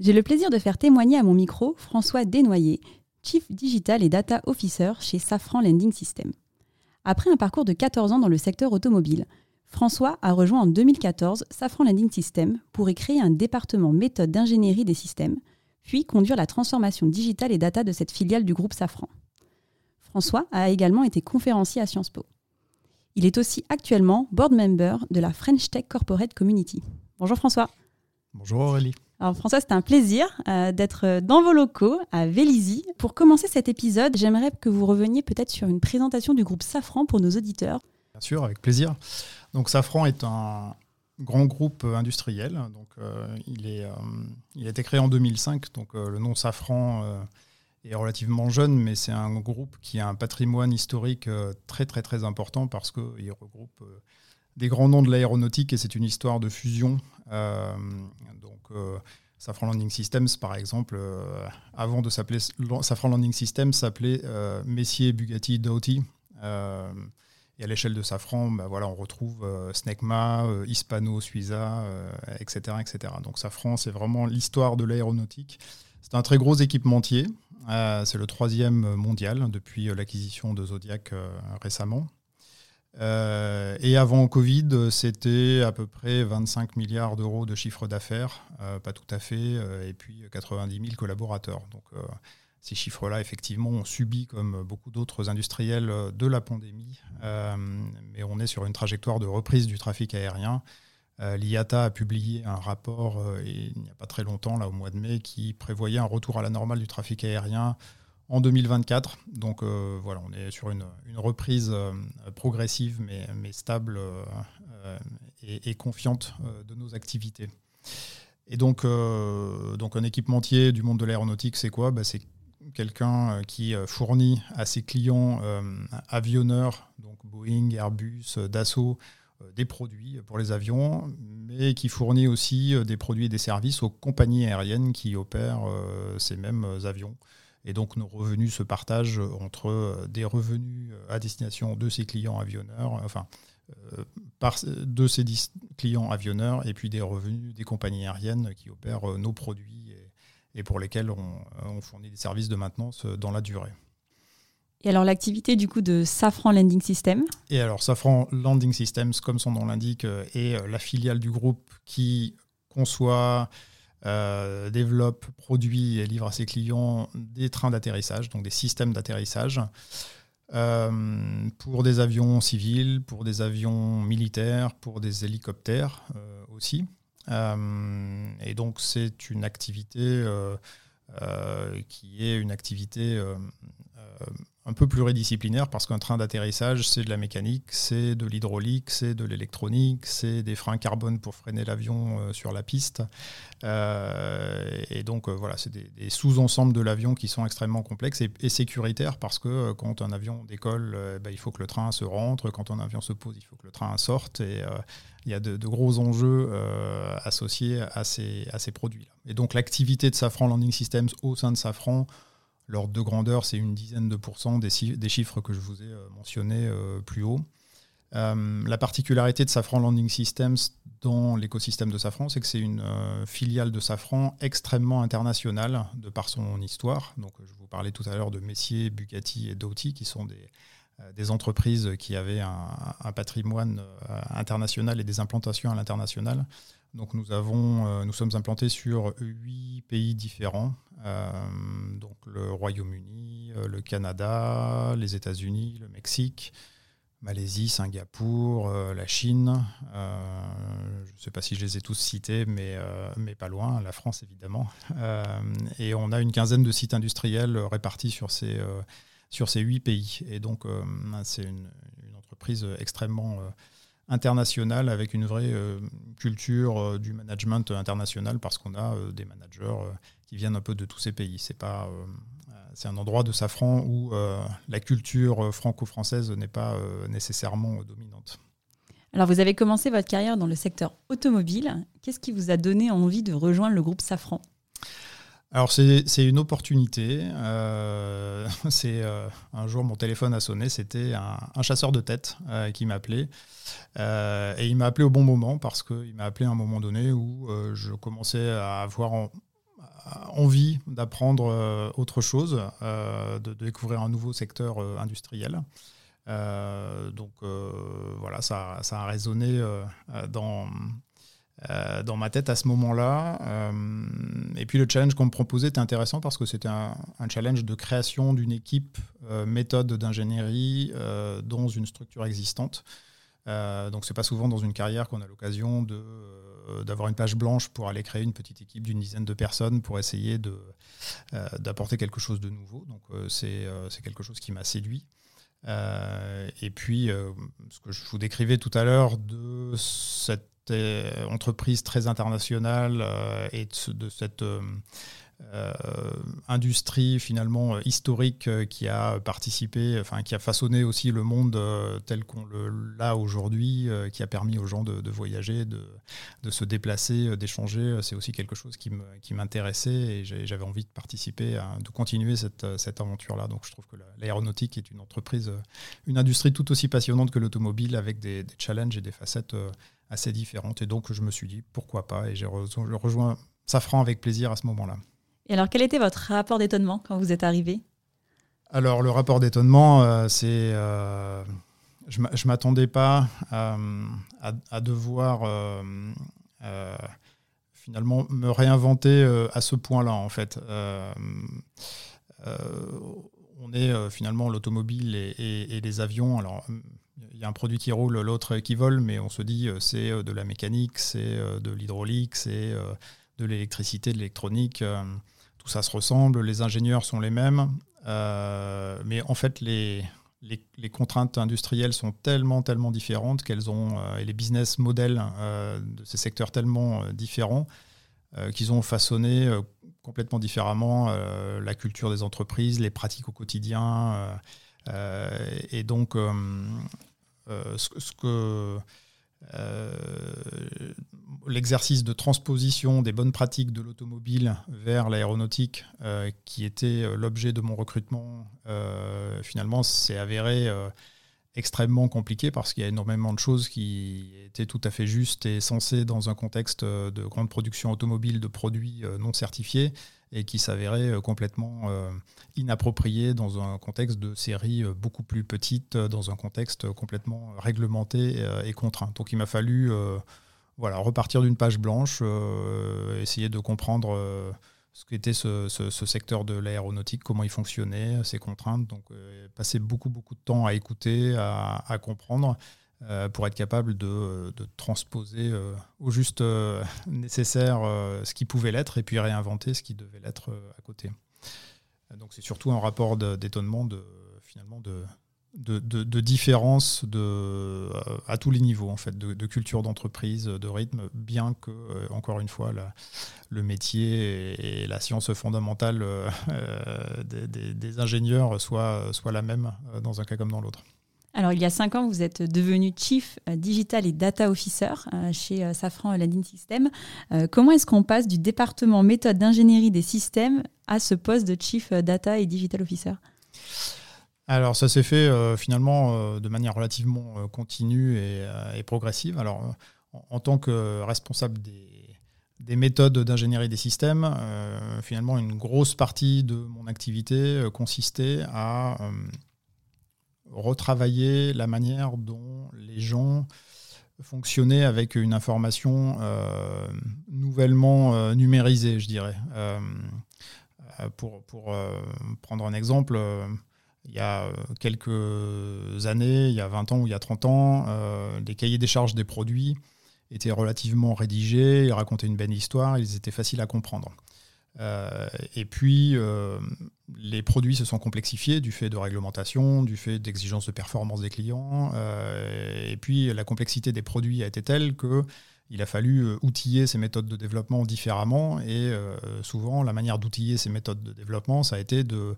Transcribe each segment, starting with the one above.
j'ai le plaisir de faire témoigner à mon micro François Desnoyers, Chief Digital et Data Officer chez Safran Lending System. Après un parcours de 14 ans dans le secteur automobile, François a rejoint en 2014 Safran Lending System pour y créer un département méthode d'ingénierie des systèmes, puis conduire la transformation digitale et data de cette filiale du groupe Safran. François a également été conférencier à Sciences Po. Il est aussi actuellement board member de la French Tech Corporate Community. Bonjour François. Bonjour Aurélie. Alors François, c'est un plaisir euh, d'être dans vos locaux à Vélizy. Pour commencer cet épisode, j'aimerais que vous reveniez peut-être sur une présentation du groupe Safran pour nos auditeurs. Bien sûr, avec plaisir. Donc Safran est un grand groupe industriel. Donc euh, il, est, euh, il a été créé en 2005. Donc le nom Safran est relativement jeune, mais c'est un groupe qui a un patrimoine historique très très très important parce qu'il regroupe des grands noms de l'aéronautique et c'est une histoire de fusion. Euh, donc, euh, Safran Landing Systems, par exemple, euh, avant de s'appeler Safran Landing Systems, s'appelait Messier Bugatti Doughty. et à l'échelle de Safran, bah, voilà, on retrouve Snecma, Hispano, Suiza, etc., etc. Donc Safran, c'est vraiment l'histoire de l'aéronautique. C'est un très gros équipementier. c'est le troisième mondial depuis l'acquisition de Zodiac récemment. Euh, et avant Covid, c'était à peu près 25 milliards d'euros de chiffre d'affaires, euh, pas tout à fait, euh, et puis 90 000 collaborateurs. Donc ces chiffres-là, effectivement, ont subi, comme beaucoup d'autres industriels, de la pandémie, mais on est sur une trajectoire de reprise du trafic aérien. L'IATA a publié un rapport il n'y a pas très longtemps, là au mois de mai, qui prévoyait un retour à la normale du trafic aérien en 2024. Donc euh, voilà, on est sur une, reprise euh, progressive mais, stable euh, et, confiante de nos activités. Et donc, donc un équipementier du monde de l'aéronautique, c'est quoi? Bah, C'est quelqu'un qui fournit à ses clients avionneurs, donc Boeing, Airbus, Dassault, des produits pour les avions, mais qui fournit aussi des produits et des services aux compagnies aériennes qui opèrent ces mêmes avions. Et donc nos revenus se partagent entre euh, des revenus euh, à destination de ces clients avionneurs, enfin euh, par, de ces clients avionneurs, et puis des revenus des compagnies aériennes qui opèrent nos produits et, pour lesquels on, fournit des services de maintenance dans la durée. Et alors l'activité du coup de Safran Landing System? Et alors Safran Landing Systems, comme son nom l'indique, est la filiale du groupe qui conçoit, euh, développe, produit et livre à ses clients des trains d'atterrissage, donc des systèmes d'atterrissage. Euh, pour des avions civils, pour des avions militaires, pour des hélicoptères euh, aussi. et donc c'est une activité qui est une activité un peu pluridisciplinaire parce qu'un train d'atterrissage, c'est de la mécanique, c'est de l'hydraulique, c'est de l'électronique, c'est des freins carbone pour freiner l'avion euh, sur la piste. Euh, et donc euh, voilà, c'est des, sous-ensembles de l'avion qui sont extrêmement complexes et, sécuritaires parce que quand un avion décolle, bah, il faut que le train se rentre, quand un avion se pose, il faut que le train sorte. Et il y a de, gros enjeux associés à ces, à ces produits-là. Et donc l'activité de Safran Landing Systems au sein de Safran, L'ordre de grandeur, c'est une dizaine de pourcents des, chiffres que je vous ai euh, mentionnés euh, plus haut. Euh, la particularité de Safran Landing Systems dans l'écosystème de Safran, c'est que c'est une filiale de Safran extrêmement internationale de par son histoire. Donc, je vous parlais tout à l'heure de Messier, Bugatti et Doughty, qui sont des, entreprises qui avaient un patrimoine international et des implantations à l'international. Donc nous, avons, euh, nous sommes implantés sur huit pays différents, euh, donc le Royaume-Uni, euh, le Canada, les États-Unis, le Mexique, Malaisie, Singapour, la Chine. je ne sais pas si je les ai tous cités, mais, mais pas loin, la France évidemment. et on a une quinzaine de sites industriels répartis sur ces, sur ces huit pays. Et donc c'est une, une, entreprise extrêmement international avec une vraie culture du management international parce qu'on a des managers qui viennent un peu de tous ces pays. C'est pas c'est un endroit de Safran où la culture franco-française n'est pas nécessairement dominante. Alors, vous avez commencé votre carrière dans le secteur automobile. Qu'est-ce qui vous a donné envie de rejoindre le groupe Safran? Alors c'est une opportunité. Euh, c'est euh, un jour mon téléphone a sonné, c'était un, chasseur de tête euh, qui m'appelait et il m'a appelé au bon moment parce qu'il m'a appelé à un moment donné où je commençais à avoir envie d'apprendre autre chose, de, découvrir un nouveau secteur industriel. donc voilà, ça, ça, a résonné dans euh, dans ma tête à ce moment-là. Euh, et puis le challenge qu'on me proposait était intéressant parce que c'était un, challenge de création d'une équipe euh, méthode d'ingénierie dans une structure existante. donc c'est pas souvent dans une carrière qu'on a l'occasion d'avoir une page blanche pour aller créer une petite équipe d'une dizaine de personnes pour essayer d'apporter quelque chose de nouveau. Donc c'est quelque chose qui m'a séduit. Et puis, ce que je vous décrivais tout à l'heure de cette entreprise très internationale euh, et de, cette euh, euh, industrie finalement historique qui a participé, enfin qui a façonné aussi le monde tel qu'on l'a aujourd'hui, qui a permis aux gens de, voyager, de, de, se déplacer, d'échanger. C'est aussi quelque chose qui m'intéressait et j'avais envie de participer, de continuer cette, cette aventure-là. Donc je trouve que l'aéronautique est une entreprise, une industrie tout aussi passionnante que l'automobile avec des, des, challenges et des facettes assez différentes. Et donc, je me suis dit, pourquoi pas Et j'ai rejoint Safran avec plaisir à ce moment-là. Et alors, quel était votre rapport d'étonnement quand vous êtes arrivé Alors, le rapport d'étonnement, euh, c'est. Euh, je ne m'attendais pas à, devoir euh, finalement me réinventer à ce point-là, en fait. on est finalement l'automobile et, et, les avions. Alors, il y a un produit qui roule, l'autre qui vole, mais on se dit euh, c'est euh, de la mécanique, c'est euh, de l'hydraulique, c'est de l'électricité, de l'électronique. Ça se ressemble, les ingénieurs sont les mêmes, mais en fait les, les, contraintes industrielles sont tellement, tellement différentes qu'elles ont, et les business models de ces secteurs tellement différents qu'ils ont façonné complètement différemment la culture des entreprises, les pratiques au quotidien. et donc, euh, ce, que euh, l'exercice de transposition des bonnes pratiques de l'automobile vers l'aéronautique, euh, qui était l'objet de mon recrutement, finalement s'est avéré extrêmement compliqué parce qu'il y a énormément de choses qui étaient tout à fait justes et sensées dans un contexte de grande production automobile de produits non certifiés et qui s'avérait euh, complètement euh, inapproprié dans un contexte de série euh, beaucoup plus petite, dans un contexte complètement réglementé et contraint. Donc il m'a fallu voilà, repartir d'une page blanche, essayer de comprendre ce qu'était ce, secteur de l'aéronautique, comment il fonctionnait, ses contraintes. Donc, passer beaucoup, beaucoup de temps à écouter, à, comprendre. Euh, pour être capable de, transposer euh, au juste euh, nécessaire ce qui pouvait l'être et puis réinventer ce qui devait l'être à côté. Donc c'est surtout un rapport d'étonnement de, finalement de, de, différence de, à tous les niveaux en fait, de, culture d'entreprise, de rythme, bien que, encore une fois, le métier et, la science fondamentale des, des, ingénieurs soient, soient la même dans un cas comme dans l'autre. Alors, il y a cinq ans, vous êtes devenu Chief euh, Digital et Data Officer euh, chez euh, Safran Landing System. Comment est-ce qu'on passe du département méthode d'ingénierie des systèmes à ce poste de Chief Data et Digital Officer? Alors ça s'est fait finalement de manière relativement continue et, progressive. Alors en, tant que responsable des, méthodes d'ingénierie des systèmes, finalement une grosse partie de mon activité consistait à retravailler la manière dont les gens fonctionnaient avec une information euh, nouvellement euh, numérisée, je dirais. Euh, pour, pour prendre un exemple, il y a quelques années, il y a 20 ans ou il y a 30 ans, les cahiers des charges des produits étaient relativement rédigés, ils racontaient une belle histoire, ils étaient faciles à comprendre. et puis, les produits se sont complexifiés du fait de réglementation, du fait d'exigences de performance des clients. et puis, la complexité des produits a été telle que il a fallu outiller ces méthodes de développement différemment. Et souvent, la manière d'outiller ces méthodes de développement, ça a été de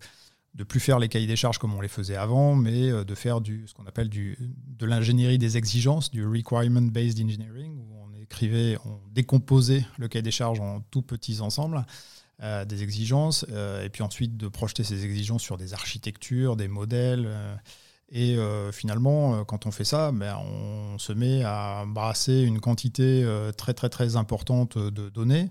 de plus faire les cahiers des charges comme on les faisait avant, mais euh, de faire du, ce qu'on appelle du, de l'ingénierie des exigences, du requirement-based engineering, où on écrivait, on décomposait le cahier des charges en tout petits ensembles. Euh, des exigences, euh, et puis ensuite de projeter ces exigences sur des architectures, des modèles. et finalement, quand on fait ça, ben, on se met à brasser une quantité très très très importante de données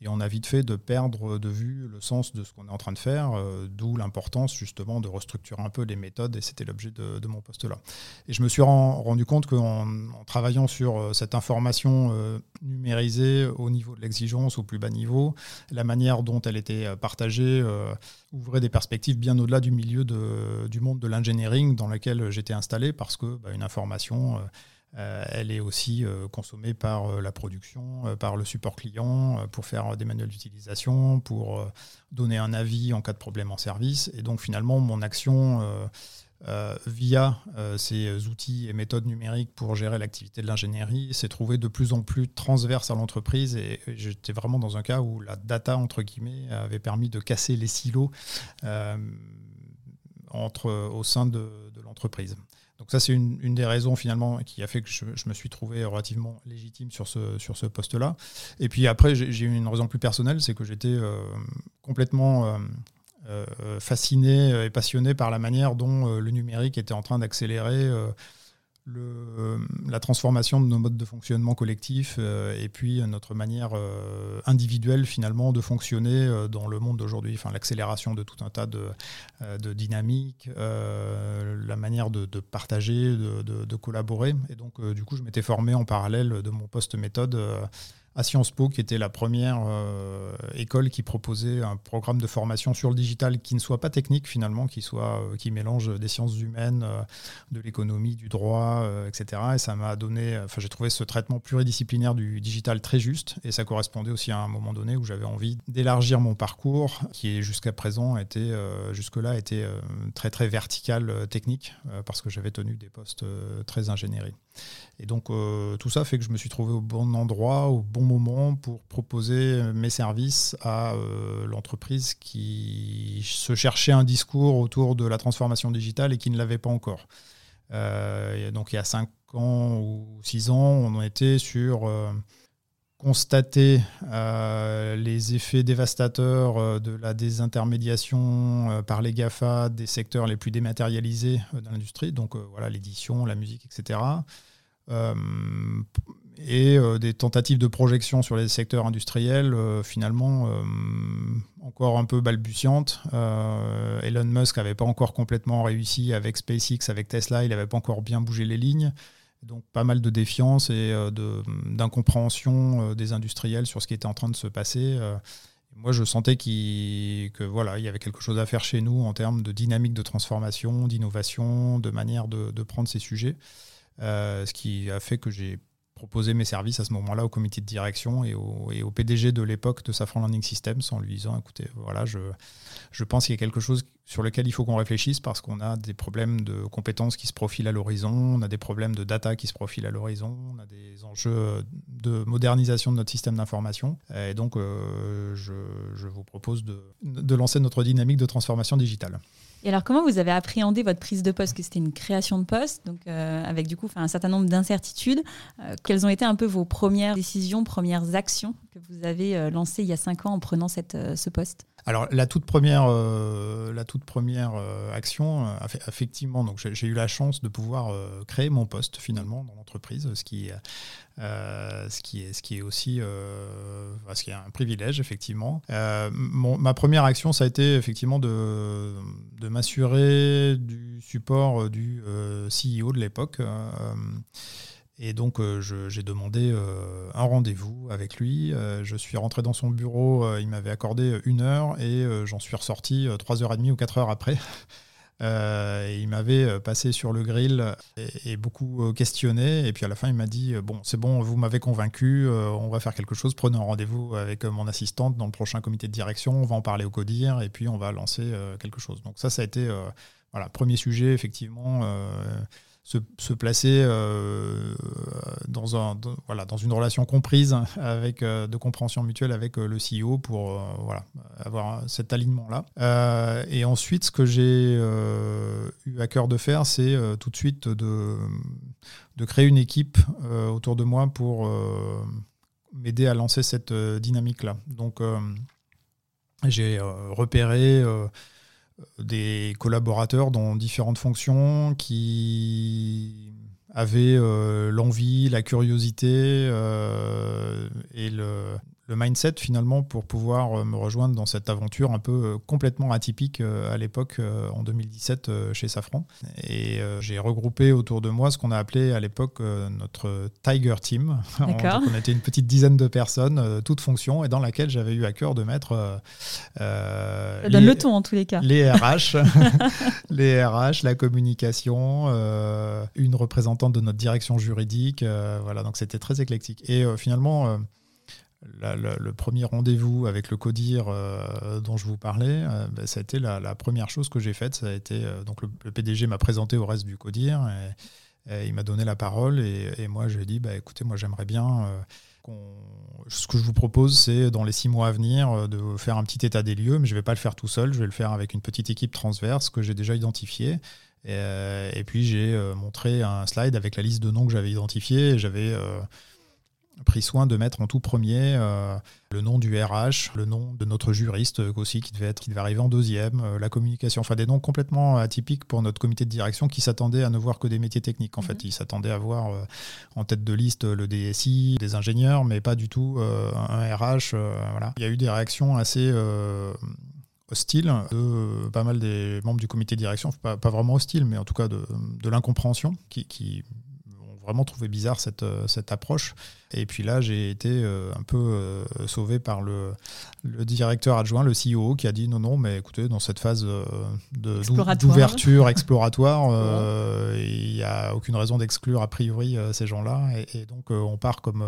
et on a vite fait de perdre de vue le sens de ce qu'on est en train de faire, euh, d'où l'importance justement de restructurer un peu les méthodes, et c'était l'objet de, mon poste là. Et je me suis rendu compte qu'en en travaillant sur euh, cette information euh, numérisée au niveau de l'exigence, au plus bas niveau, la manière dont elle était partagée ouvrait des perspectives bien au-delà du milieu du monde de l'engineering dans lequel j'étais installé, parce que bah, une information elle est aussi euh, consommée par euh, la production, par le support client, pour faire des manuels d'utilisation, pour donner un avis en cas de problème en service. Et donc finalement, mon action via ces outils et méthodes numériques pour gérer l'activité de l'ingénierie s'est trouvée de plus en plus transverse à l'entreprise. Et j'étais vraiment dans un cas où la data, entre guillemets, avait permis de casser les silos au sein de l'entreprise. Donc ça, c'est une, des raisons finalement qui a fait que je, me suis trouvé relativement légitime sur ce, poste-là. Et puis après, j'ai eu une raison plus personnelle, c'est que j'étais euh, complètement euh, euh, fasciné et passionné par la manière dont le numérique était en train d'accélérer le, la transformation de nos modes de fonctionnement collectifs euh, et puis notre manière euh, individuelle finalement de fonctionner euh, dans le monde d'aujourd'hui, enfin, l'accélération de tout un tas de, de dynamiques, la manière de, partager, de, de, collaborer. Et donc du coup je m'étais formé en parallèle de mon poste méthode à Sciences Po, qui était la première euh, école qui proposait un programme de formation sur le digital qui ne soit pas technique finalement, qui, soit, euh, qui mélange des sciences humaines, euh, de l'économie, du droit, etc. Et ça m'a donné, enfin j'ai trouvé ce traitement pluridisciplinaire du digital très juste, et ça correspondait aussi à un moment donné où j'avais envie d'élargir mon parcours, qui jusqu'à présent était, jusque-là était très très vertical technique, parce que j'avais tenu des postes très ingénierie. Et donc tout ça fait que je me suis trouvé au bon endroit, au bon moment pour proposer mes services à euh, l'entreprise qui se cherchait un discours autour de la transformation digitale et qui ne l'avait pas encore. Euh, donc il y a 5 ans ou 6 ans, on était sur euh, constater les effets dévastateurs de la désintermédiation par les GAFA des secteurs les plus dématérialisés de l'industrie, donc voilà l'édition, la musique, etc et euh, des tentatives de projection sur les secteurs industriels, euh, finalement, euh, encore un peu balbutiantes. Elon Musk n'avait pas encore complètement réussi avec SpaceX, avec Tesla, il n'avait pas encore bien bougé les lignes. Donc pas mal de défiance et d'incompréhension des industriels sur ce qui était en train de se passer. moi, je sentais que voilà, il y avait quelque chose à faire chez nous en termes de dynamique de transformation, d'innovation, de manière de, prendre ces sujets. Ce qui a fait que j'ai proposer mes services à ce moment-là au comité de direction et au, PDG de l'époque de Safran Landing Systems en lui disant écoutez, voilà, je, je pense qu'il y a quelque chose sur lequel il faut qu'on réfléchisse parce qu'on a des problèmes de compétences qui se profilent à l'horizon, on a des problèmes de data qui se profilent à l'horizon, on a des enjeux de modernisation de notre système d'information. Et donc, euh, je, vous propose de, lancer notre dynamique de transformation digitale. Et alors, comment vous avez appréhendé votre prise de poste? Que c'était une création de poste, donc euh, avec du coup un certain nombre d'incertitudes. Euh, quelles ont été un peu vos premières décisions, premières actions que vous avez lancées il y a cinq ans en prenant ce poste? Alors la toute première, la toute première action, effectivement, donc j'ai eu la chance de pouvoir créer mon poste finalement dans l'entreprise, ce qui euh, ce, qui est, ce qui est aussi euh, ce qui est un privilège, effectivement. Euh, ma première action, ça a été effectivement de, de m'assurer du support du CEO de l'époque. Et donc, j'ai demandé un rendez-vous avec lui. je suis rentré dans son bureau, il m'avait accordé une heure et j'en suis ressorti trois heures et demie ou quatre heures après. il m'avait passé sur le grill et, beaucoup questionné. Et puis à la fin, il m'a dit Bon, c'est bon, vous m'avez convaincu, on va faire quelque chose. Prenez un rendez-vous avec mon assistante dans le prochain comité de direction. On va en parler au CODIR et puis on va lancer quelque chose. Donc, ça, ça a été voilà, premier sujet, effectivement se, placer euh, dans, un, voilà, dans une relation comprise avec, euh, de compréhension mutuelle avec euh, le CEO pour voilà, avoir cet alignement-là. et ensuite, ce que j'ai eu à cœur de faire, c'est tout de suite de, de créer une équipe autour de moi pour m'aider à lancer cette dynamique-là. Donc, j'ai repéré des collaborateurs dans différentes fonctions qui avaient euh, l'envie, la curiosité euh, et le, le mindset finalement pour pouvoir euh, me rejoindre dans cette aventure un peu euh, complètement atypique euh, à l'époque en 2017 chez Safran. Et j'ai regroupé autour de moi ce qu'on a appelé à l'époque notre Tiger Team. on était une petite dizaine de personnes, toutes fonctions, et dans laquelle j'avais eu à cœur de mettre... Euh, donne le ton en tous les cas. Les RH, les RH, la communication, une représentante de notre direction juridique. voilà, donc c'était très éclectique. Et finalement le premier rendez-vous avec le CODIR euh, dont je vous parlais, euh, ben, ça a été la, première chose que j'ai faite. Ça a été euh, donc le, PDG m'a présenté au reste du CODIR et, il m'a donné la parole et, moi j'ai dit bah, écoutez moi j'aimerais bien ce que je vous propose c'est dans les six mois à venir de faire un petit état des lieux mais je ne vais pas le faire tout seul je vais le faire avec une petite équipe transverse que j'ai déjà identifiée et, puis j'ai montré un slide avec la liste de noms que j'avais identifiés j'avais pris soin de mettre en tout premier euh, le nom du RH, le nom de notre juriste aussi qui devait être, qui devait arriver en deuxième, euh, la communication, enfin des noms complètement atypiques pour notre comité de direction qui s'attendait à ne voir que des métiers techniques. En fait, mhm. il s'attendait à voir euh, en tête de liste le DSI, des ingénieurs, mais pas du tout un RH. voilà. Il y a eu des réactions assez hostiles de pas mal des membres du comité de direction, pas, pas vraiment hostiles, mais en tout cas de, de l'incompréhension qui, qui vraiment trouvé bizarre cette, euh, cette approche. Et puis là, j'ai été euh, un peu euh, sauvé par le, le, directeur adjoint, le CEO, qui a dit non, non, mais écoutez, dans cette phase d'ouverture exploratoire, il n'y a aucune raison d'exclure a priori ces gens-là. Et, donc, on part comme,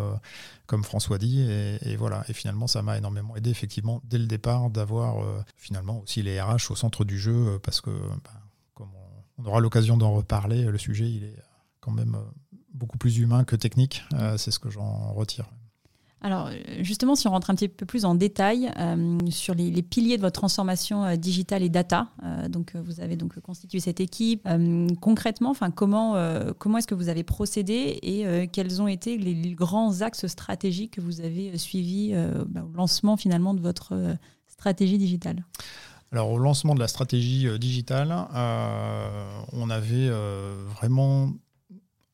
comme François dit. Et, voilà. Et finalement, ça m'a énormément aidé, effectivement, dès le départ, d'avoir finalement aussi les RH au centre du jeu, parce que, bah, comme on aura l'occasion d'en reparler, le sujet, il est quand même beaucoup plus humain que technique. Euh, c'est ce que j'en retire. Alors justement, si on rentre un petit peu plus en détail euh, sur les, piliers de votre transformation euh, digitale et data, donc vous avez donc constitué cette équipe. concrètement, enfin comment comment est-ce que vous avez procédé et quels ont été les, grands axes stratégiques que vous avez suivis bah, au lancement finalement de votre stratégie digitale? Alors au lancement de la stratégie digitale, on avait vraiment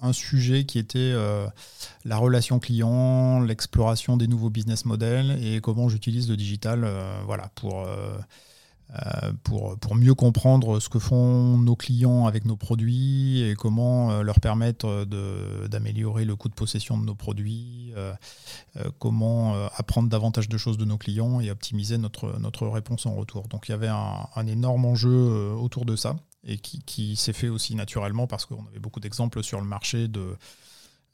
un sujet qui était euh, la relation client, l'exploration des nouveaux business models et comment j'utilise le digital euh, voilà, pour, euh, pour, pour, mieux comprendre ce que font nos clients avec nos produits et comment leur permettre d'améliorer le coût de possession de nos produits, comment apprendre davantage de choses de nos clients et optimiser notre, notre réponse en retour. Donc il y avait un, un énorme enjeu autour de ça et qui, s'est fait aussi naturellement parce qu'on avait beaucoup d'exemples sur le marché de,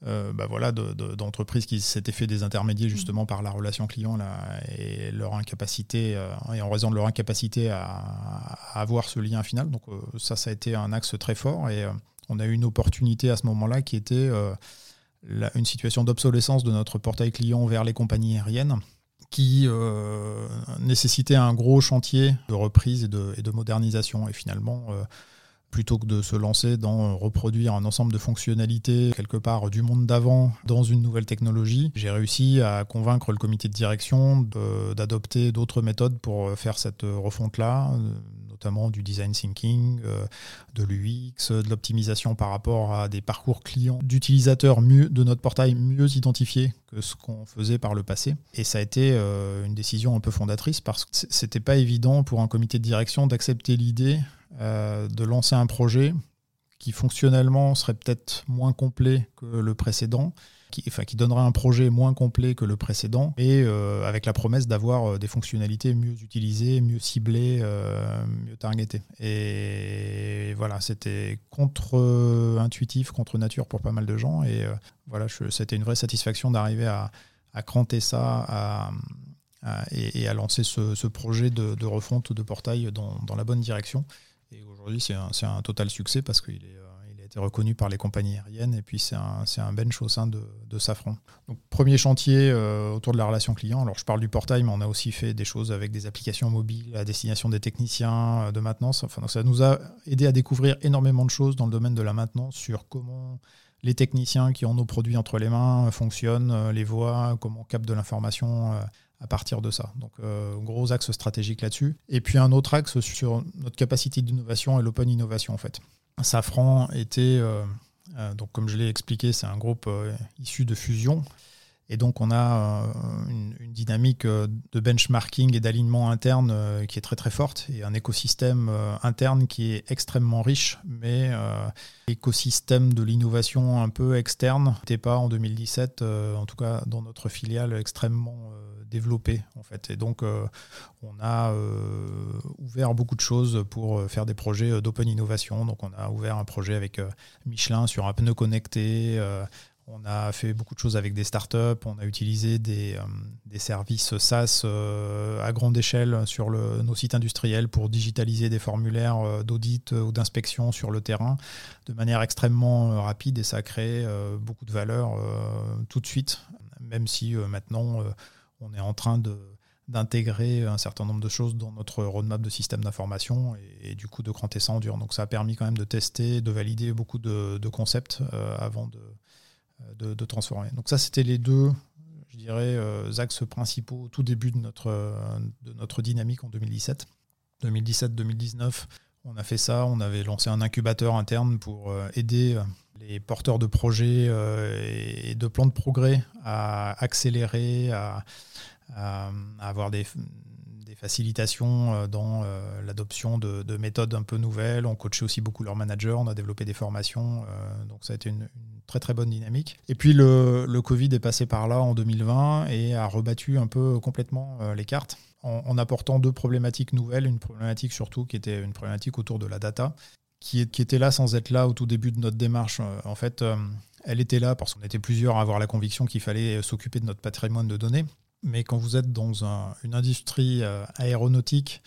euh, bah voilà, d'entreprises qui s'étaient fait des intermédiaires mmh. justement par la relation client là, et leur incapacité, euh, et en raison de leur incapacité à, avoir ce lien final. Donc euh, ça, ça a été un axe très fort et on a eu une opportunité à ce moment-là qui était une situation d'obsolescence de notre portail client vers les compagnies aériennes qui euh, nécessitait un gros chantier de reprise et de, modernisation. Et finalement, euh, plutôt que de se lancer dans reproduire un ensemble de fonctionnalités quelque part du monde d'avant dans une nouvelle technologie, j'ai réussi à convaincre le comité de direction d'adopter d'autres méthodes pour faire cette refonte-là, notamment du design thinking, euh, de l'UX, de l'optimisation par rapport à des parcours clients d'utilisateurs de notre portail mieux identifiés que ce qu'on faisait par le passé. Et ça a été euh, une décision un peu fondatrice parce que c'était pas évident pour un comité de direction d'accepter l'idée euh, de lancer un projet qui fonctionnellement serait peut-être moins complet que le précédent, qui, enfin, qui donnerait un projet moins complet que le précédent, et euh, avec la promesse d'avoir euh, des fonctionnalités mieux utilisées, mieux ciblées, euh, mieux targetées. Et voilà, c'était contre-intuitif, contre nature pour pas mal de gens, et voilà, c'était une vraie satisfaction d'arriver à, cranter ça, à, et, à lancer ce, projet de, refonte de portail dans, la bonne direction. Et aujourd'hui, c'est un, total succès parce qu'il est reconnu par les compagnies aériennes et puis c'est un, un, bench au sein de, Safran. Donc, premier chantier euh, autour de la relation client. Alors je parle du portail, mais on a aussi fait des choses avec des applications mobiles à destination des techniciens euh, de maintenance. Enfin, ça nous a aidé à découvrir énormément de choses dans le domaine de la maintenance sur comment les techniciens qui ont nos produits entre les mains fonctionnent, euh, les voient, comment on capte de l'information à partir de ça. Donc, gros axe stratégique là-dessus. Et puis, un autre axe sur notre capacité d'innovation et l'open innovation, en fait. Safran était, euh, euh, donc comme je l'ai expliqué, c'est un groupe euh, issu de fusion. Et donc on a une, dynamique de benchmarking et d'alignement interne qui est très très forte et un écosystème interne qui est extrêmement riche, mais l'écosystème de l'innovation un peu externe n'était pas en 2017, en tout cas dans notre filiale, extrêmement développé en fait. Et donc euh, on a euh, ouvert beaucoup de choses pour euh, faire des projets d'open innovation. Donc on a ouvert un projet avec Michelin sur un pneu connecté. On a fait beaucoup de choses avec des startups, on a utilisé des, des services SaaS à grande échelle sur nos sites industriels pour digitaliser des formulaires d'audit ou d'inspection sur le terrain de manière extrêmement rapide et ça a créé beaucoup de valeur tout de suite, même si maintenant on est en train d'intégrer un certain nombre de choses dans notre roadmap de système d'information et, du coup de en dur. Donc ça a permis quand même de tester, de valider beaucoup de, concepts euh, avant de, de, transformer. Donc ça c'était les deux, je dirais, euh, axes principaux au tout début de notre, de notre dynamique en 2017. 2017-2019, on a fait ça, on avait lancé un incubateur interne pour euh, aider les porteurs de projets et de plans de progrès à accélérer, à, avoir des, facilitations euh, dans euh, l'adoption de, méthodes un peu nouvelles. On coachait aussi beaucoup leurs managers, on a développé des formations, euh, donc ça a été une, très très bonne dynamique. Et puis le, Covid est passé par là en 2020 et a rebattu un peu complètement les cartes en, apportant deux problématiques nouvelles, une problématique surtout qui était une problématique autour de la data, qui, qui était là sans être là au tout début de notre démarche. En fait, elle était là parce qu'on était plusieurs à avoir la conviction qu'il fallait s'occuper de notre patrimoine de données. Mais quand vous êtes dans une industrie euh, aéronautique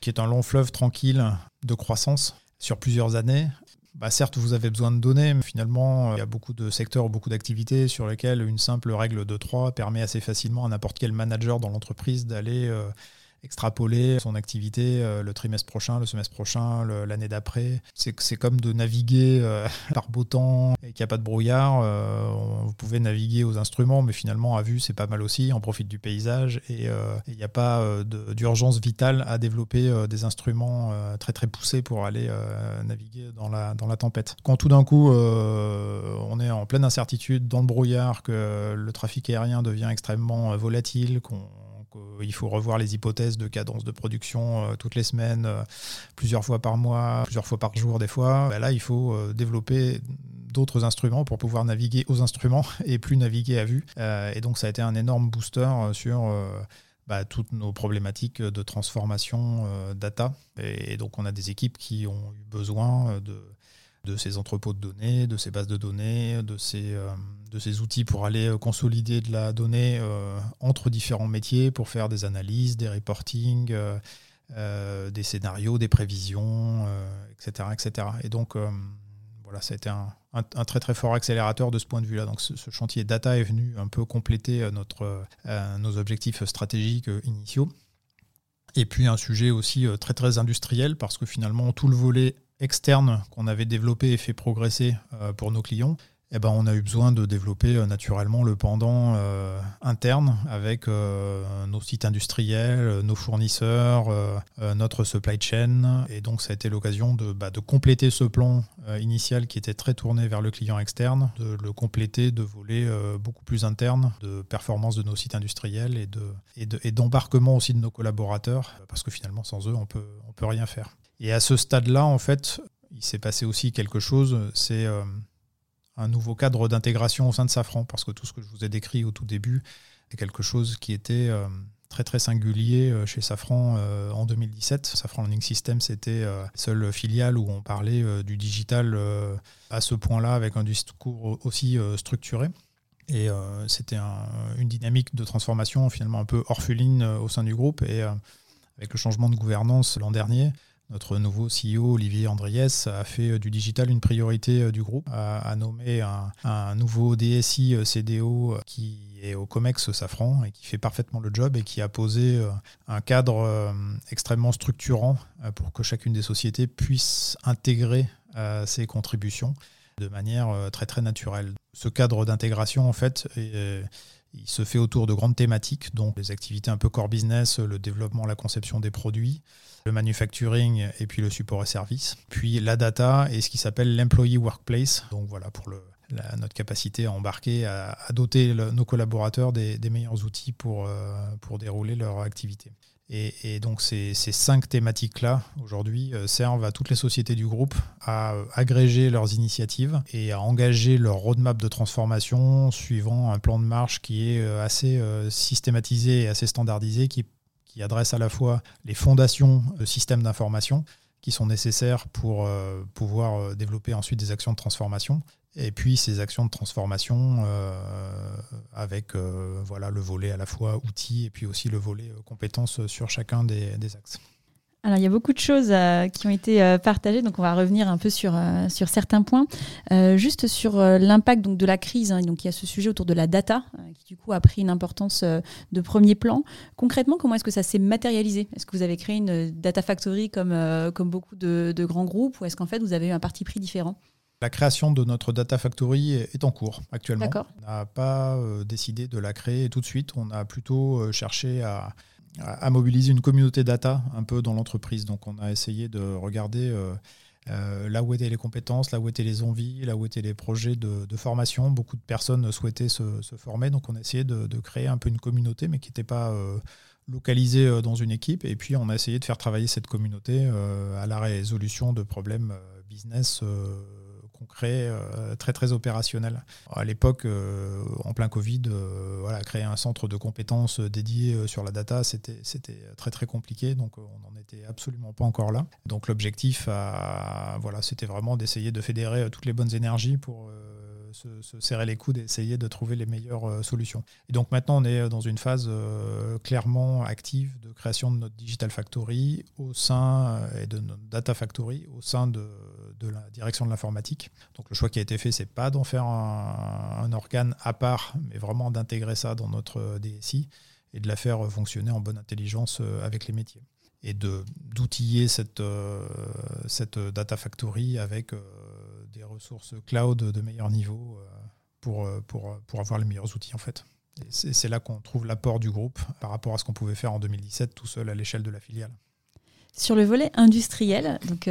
qui est un long fleuve tranquille de croissance sur plusieurs années, bah certes, vous avez besoin de données, mais finalement, il y a beaucoup de secteurs, beaucoup d'activités sur lesquelles une simple règle de 3 permet assez facilement à n'importe quel manager dans l'entreprise d'aller euh, extrapoler son activité euh, le trimestre prochain, le semestre prochain, l'année d'après. C'est comme de naviguer euh, par beau temps et qu'il n'y a pas de brouillard. Euh, vous pouvez naviguer aux instruments, mais finalement, à vue, c'est pas mal aussi. On profite du paysage et il n'y a pas d'urgence vitale à développer des instruments très très poussés pour aller naviguer dans la, dans la tempête. Quand tout d'un coup, on est en pleine incertitude, dans le brouillard, que le trafic aérien devient extrêmement volatile, qu'on euh, il faut revoir les hypothèses de cadence de production euh, toutes les semaines, euh, plusieurs fois par mois, plusieurs fois par jour des fois. Bah là, il faut développer d'autres instruments pour pouvoir naviguer aux instruments et plus naviguer à vue. et donc ça a été un énorme booster sur bah, toutes nos problématiques de transformation data. Et, donc on a des équipes qui ont eu besoin de de ces entrepôts de données, de ces bases de données, de ces, euh, de outils pour aller euh, consolider de la donnée euh, entre différents métiers pour faire des analyses, des reporting, des scénarios, des prévisions, etc., etc. Et donc, voilà, ça a été un, un, très très fort accélérateur de ce point de vue-là. Donc ce, chantier data est venu un peu compléter notre, nos objectifs stratégiques initiaux. Et puis un sujet aussi très très industriel parce que finalement tout le volet externe qu'on avait développé et fait progresser euh, pour nos clients, eh ben, on a eu besoin de développer euh, naturellement le pendant euh, interne avec nos sites industriels, nos fournisseurs, notre supply chain. Et donc, ça a été l'occasion de, bah, compléter ce plan initial qui était très tourné vers le client externe, de le compléter de volets beaucoup plus internes de performance de nos sites industriels et, de, et d'embarquement aussi de nos collaborateurs, parce que finalement, sans eux, on peut, on peut rien faire. Et à ce stade-là, en fait, il s'est passé aussi quelque chose. C'est euh, un nouveau cadre d'intégration au sein de Safran, parce que tout ce que je vous ai décrit au tout début est quelque chose qui était très très singulier chez Safran en 2017. Safran Learning System, c'était la seule filiale où on parlait du digital à ce point-là avec un discours aussi structuré. Et c'était une dynamique de transformation finalement un peu orpheline au sein du groupe. Et avec le changement de gouvernance l'an dernier, notre nouveau CEO, Olivier Andriès, a fait euh, du digital une priorité euh, du groupe, a, nommé un, nouveau DSI euh, CDO qui est au COMEX Safran et qui fait parfaitement le job et qui a posé un cadre extrêmement structurant pour que chacune des sociétés puisse intégrer ses contributions de manière très très naturelle. Ce cadre d'intégration, en fait, est, il se fait autour de grandes thématiques, donc les activités un peu core business, le développement, la conception des produits, le manufacturing et puis le support et service. Puis la data et ce qui s'appelle l'employee workplace. Donc voilà pour notre capacité à embarquer, à, doter nos collaborateurs des, meilleurs outils pour, euh, pour dérouler leur activité. Et, donc ces, cinq thématiques-là, aujourd'hui, euh, servent à toutes les sociétés du groupe à euh, agréger leurs initiatives et à engager leur roadmap de transformation suivant un plan de marche qui est euh, assez systématisé et assez standardisé, qui, qui adresse à la fois les fondations de systèmes d'information qui sont nécessaires pour pouvoir développer ensuite des actions de transformation, et puis ces actions de transformation euh, avec euh, voilà, le volet à la fois outils et puis aussi le volet euh, compétences sur chacun des, axes. Alors, il y a beaucoup de choses qui ont été partagées, donc on va revenir un peu sur, sur certains points. juste sur l'impact donc, de la crise, hein, donc il y a ce sujet autour de la data, qui du coup a pris une importance de premier plan. Concrètement, comment est-ce que ça s'est matérialisé? Est-ce que vous avez créé une data factory comme, comme beaucoup de, de grands groupes, ou est-ce qu'en fait vous avez eu un parti pris différent? La création de notre Data Factory est en cours actuellement. On n'a pas euh, décidé de la créer tout de suite. On a plutôt euh, cherché à, mobiliser une communauté data un peu dans l'entreprise. Donc on a essayé de regarder euh, là où étaient les compétences, là où étaient les envies, là où étaient les projets de, formation. Beaucoup de personnes souhaitaient se, former. Donc on a essayé de, créer un peu une communauté, mais qui n'était pas localisée dans une équipe. Et puis on a essayé de faire travailler cette communauté à la résolution de problèmes business concret, euh, très très opérationnel. À l'époque, euh, en plein Covid, euh, voilà, créer un centre de compétences dédié sur la data, c'était très très compliqué, donc on n'en était absolument pas encore là. Donc l'objectif, voilà, c'était vraiment d'essayer de fédérer toutes les bonnes énergies pour se, serrer les coudes et essayer de trouver les meilleures solutions. Et donc maintenant, on est dans une phase clairement active de création de notre Digital Factory au sein et de notre Data Factory au sein de de la direction de l'informatique. Donc le choix qui a été fait, c'est pas d'en faire un, organe à part, mais vraiment d'intégrer ça dans notre DSI et de la faire fonctionner en bonne intelligence euh, avec les métiers. Et d'outiller cette, euh, cette data factory avec euh, des ressources cloud de meilleur niveau pour, pour, pour avoir les meilleurs outils en fait. C'est là qu'on trouve l'apport du groupe par rapport à ce qu'on pouvait faire en 2017 tout seul à l'échelle de la filiale. Sur le volet industriel, donc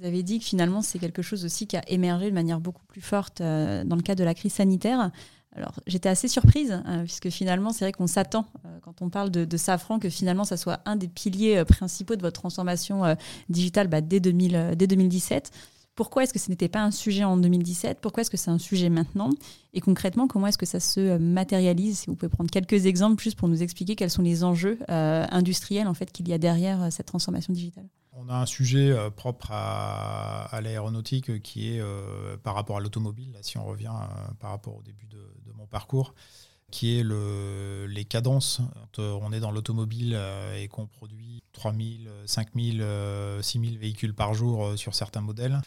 vous avez dit que finalement, c'est quelque chose aussi qui a émergé de manière beaucoup plus forte euh, dans le cadre de la crise sanitaire. Alors, j'étais assez surprise, hein, puisque finalement, c'est vrai qu'on s'attend, euh, quand on parle de, Safran, que finalement, ça soit un des piliers euh, principaux de votre transformation digitale bah, dès, 2000, dès 2017. Pourquoi est-ce que ce n'était pas un sujet en 2017 Pourquoi est-ce que c'est un sujet maintenant? Et concrètement, comment est-ce que ça se matérialise? Si vous pouvez prendre quelques exemples juste pour nous expliquer quels sont les enjeux industriels en fait qu'il y a derrière cette transformation digitale. On a un sujet euh, propre à, l'aéronautique euh, qui est euh, par rapport à l'automobile, si on revient par rapport au début de, mon parcours, qui est le, les cadences. on est dans l'automobile et qu'on produit 3000, 5000, 6000 véhicules par jour sur certains modèles,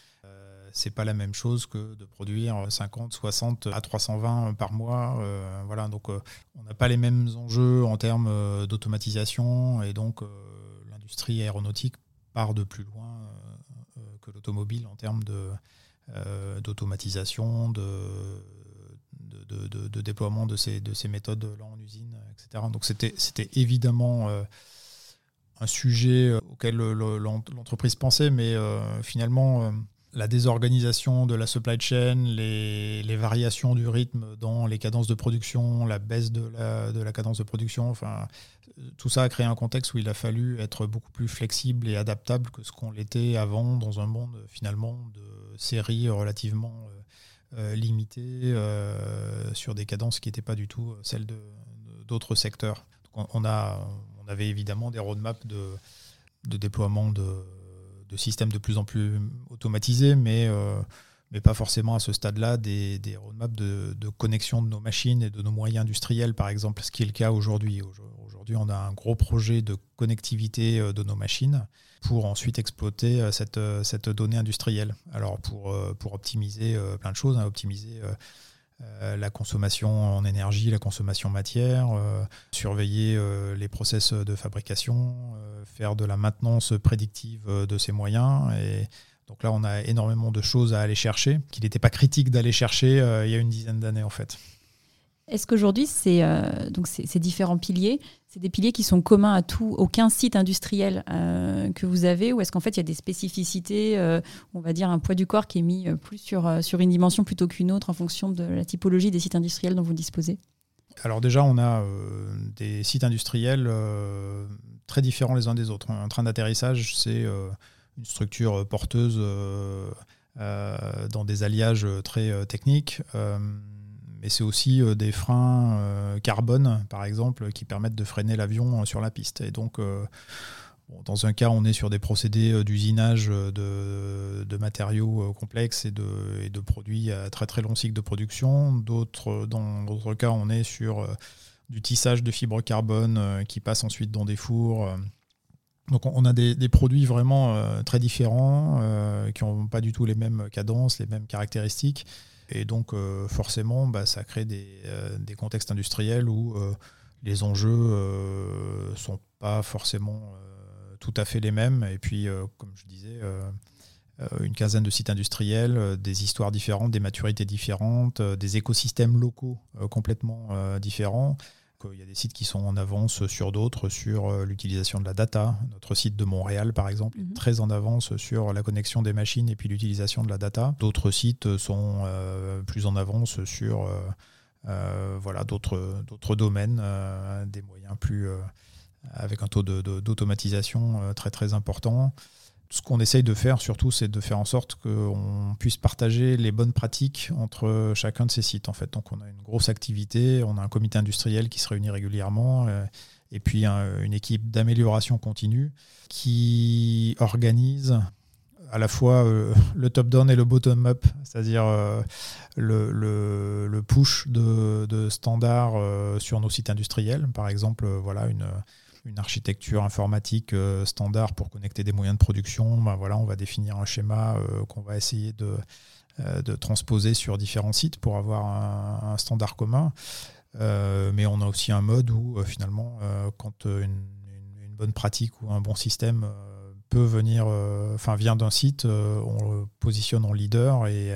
c'est pas la même chose que de produire 50, 60 à 320 par mois. voilà, donc on n'a pas les mêmes enjeux en termes d'automatisation et donc l'industrie aéronautique part de plus loin euh, euh, que l'automobile en termes euh, d'automatisation, de, déploiement de ces, de ces méthodes-là en usine, etc. Donc c'était évidemment un sujet auquel l'entreprise pensait, mais finalement, la désorganisation de la supply chain, les, variations du rythme dans les cadences de production, la baisse de la, de la cadence de production, enfin, tout ça a créé un contexte où il a fallu être beaucoup plus flexible et adaptable que ce qu'on l'était avant dans un monde finalement de séries relativement limitée sur des cadences qui n'étaient pas du tout celles d'autres secteurs. on avait évidemment des roadmaps de, de déploiement de, de, systèmes de plus en plus automatisés, mais mais pas forcément à ce stade-là des, roadmaps de, connexion de nos machines et de nos moyens industriels, par exemple, ce qui est le cas aujourd'hui. Aujourd'hui, on a un gros projet de connectivité euh, de nos machines pour ensuite exploiter euh, cette, euh, cette donnée industrielle. Alors, pour, pour optimiser plein de choses, hein, optimiser la consommation en énergie, la consommation matière, surveiller les process de fabrication, faire de la maintenance prédictive de ces moyens et donc là, on a énormément de choses à aller chercher, qu'il n'était pas critique d'aller chercher euh, il y a une dizaine d'années en fait. Est-ce qu'aujourd'hui, c'est euh, donc ces différents piliers, c'est des piliers qui sont communs à tout, aucun site industriel euh, que vous avez, ou est-ce qu'en fait il y a des spécificités, on va dire un poids du corps qui est mis plus sur, une dimension plutôt qu'une autre en fonction de la typologie des sites industriels dont vous disposez? Alors déjà, on a des sites industriels très différents les uns des autres. Un train d'atterrissage, c'est une structure porteuse euh, euh, dans des alliages très euh, techniques. Mais c'est aussi des freins carbone, par exemple, qui permettent de freiner l'avion sur la piste. Et donc, dans un cas, on est sur des procédés d'usinage de, matériaux complexes et de, produits à très très long cycle de production. D'autres, dans d'autres cas, on est sur du tissage de fibres carbone qui passe ensuite dans des fours donc on a des, produits vraiment euh, très différents, euh, qui n'ont pas du tout les mêmes cadences, les mêmes caractéristiques. Et donc euh, forcément, bah, ça crée des, contextes industriels où les enjeux ne sont pas forcément tout à fait les mêmes. Et puis, comme je disais, une quinzaine de sites industriels, des histoires différentes, des maturités différentes, des écosystèmes locaux complètement différents. Il y a des sites qui sont en avance sur d'autres, sur euh, l'utilisation de la data. Notre site de Montréal, par exemple, est mhm. très en avance sur la connexion des machines et puis l'utilisation de la data. D'autres sites sont euh, plus en avance sur euh, voilà, d'autres domaines, des moyens plus avec un taux d'automatisation très très important ce qu'on essaye de faire surtout, c'est de faire en sorte qu'on puisse partager les bonnes pratiques entre chacun de ces sites. En fait. Donc on a une grosse activité, on a un comité industriel qui se réunit régulièrement, euh, et puis une équipe d'amélioration continue qui organise à la fois euh, le top-down et le bottom-up, c'est-à-dire euh, le, push de, de standards sur nos sites industriels. Par exemple, voilà une une architecture informatique euh, standard pour connecter des moyens de production, ben voilà, on va définir un schéma euh, qu'on va essayer de, euh, de, transposer sur différents sites pour avoir un, standard commun. mais on a aussi un mode où finalement, quand une, bonne pratique ou un bon système peut venir, enfin vient d'un site, on le positionne en leader et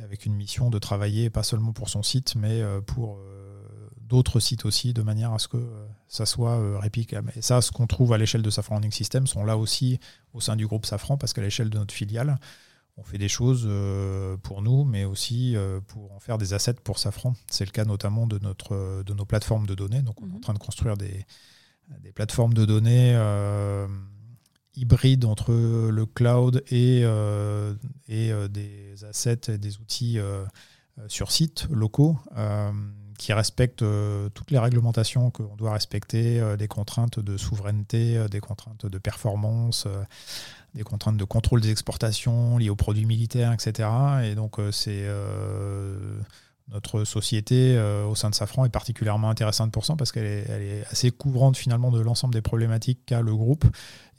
avec une mission de travailler pas seulement pour son site, mais pour d'autres sites aussi, de manière à ce que euh, ça soit euh, réplicable. Et ça, ce qu'on trouve à l'échelle de Safran Learning System sont là aussi au sein du groupe Safran, parce qu'à l'échelle de notre filiale, on fait des choses euh, pour nous, mais aussi pour en faire des assets pour Safran. C'est le cas notamment de, notre, de nos plateformes de données. Donc, on est en mhm. train de construire des, des plateformes de données hybrides entre le cloud et, et des assets et des outils sur site locaux qui respecte euh, toutes les réglementations qu'on doit respecter, euh, des contraintes de souveraineté, euh, des contraintes de performance, des contraintes de contrôle des exportations liées aux produits militaires, etc. Et donc c'est notre société au sein de Safran est particulièrement intéressante pour ça parce qu'elle est, elle est, assez couvrante finalement de l'ensemble des problématiques qu'a le groupe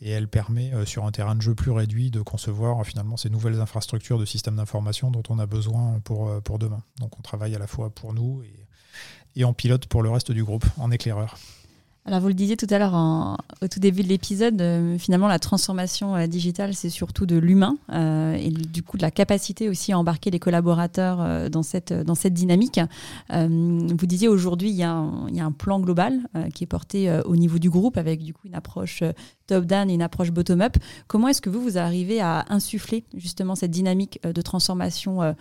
et elle permet sur un terrain de jeu plus réduit de concevoir finalement ces nouvelles infrastructures de systèmes d'information dont on a besoin pour, pour demain. Donc on travaille à la fois pour nous et et en pilote pour le reste du groupe, en éclaireur. Alors vous le disiez tout à l'heure au tout début de l'épisode, euh, finalement la transformation euh, digitale c'est surtout de l'humain euh, et du coup de la capacité aussi à embarquer les collaborateurs dans, cette, dans cette dynamique. vous disiez aujourd'hui il, y, a un plan global qui est porté au niveau du groupe avec du coup une approche top-down et une approche bottom-up. Comment est-ce que vous, vous arrivez à insuffler justement cette dynamique de transformation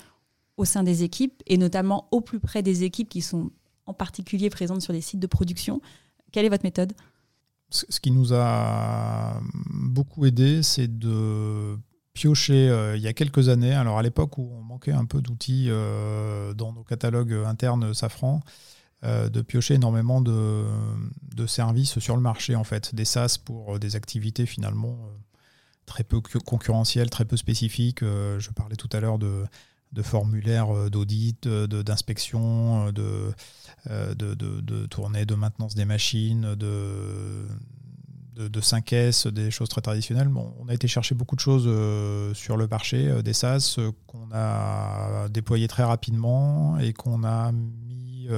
au sein des équipes et notamment au plus près des équipes qui sont en particulier présentes sur les sites de production. Quelle est votre méthode? Ce qui nous a beaucoup aidé, c'est de pioché il y a quelques années. Alors à l'époque où on manquait un peu d'outils dans nos catalogues internes Safran, de piocher énormément de, services sur le marché en fait, des SaaS pour des activités finalement très peu concurrentielles, très peu spécifiques. je parlais tout à l'heure de de formulaires euh, d'audit, d'inspection, de, euh, de, de, de, tournée de maintenance des machines, de, de, 5S, des choses très traditionnelles. Bon, on a été chercher beaucoup de choses euh, sur le marché, des SaaS qu'on a déployés très rapidement et qu'on a mis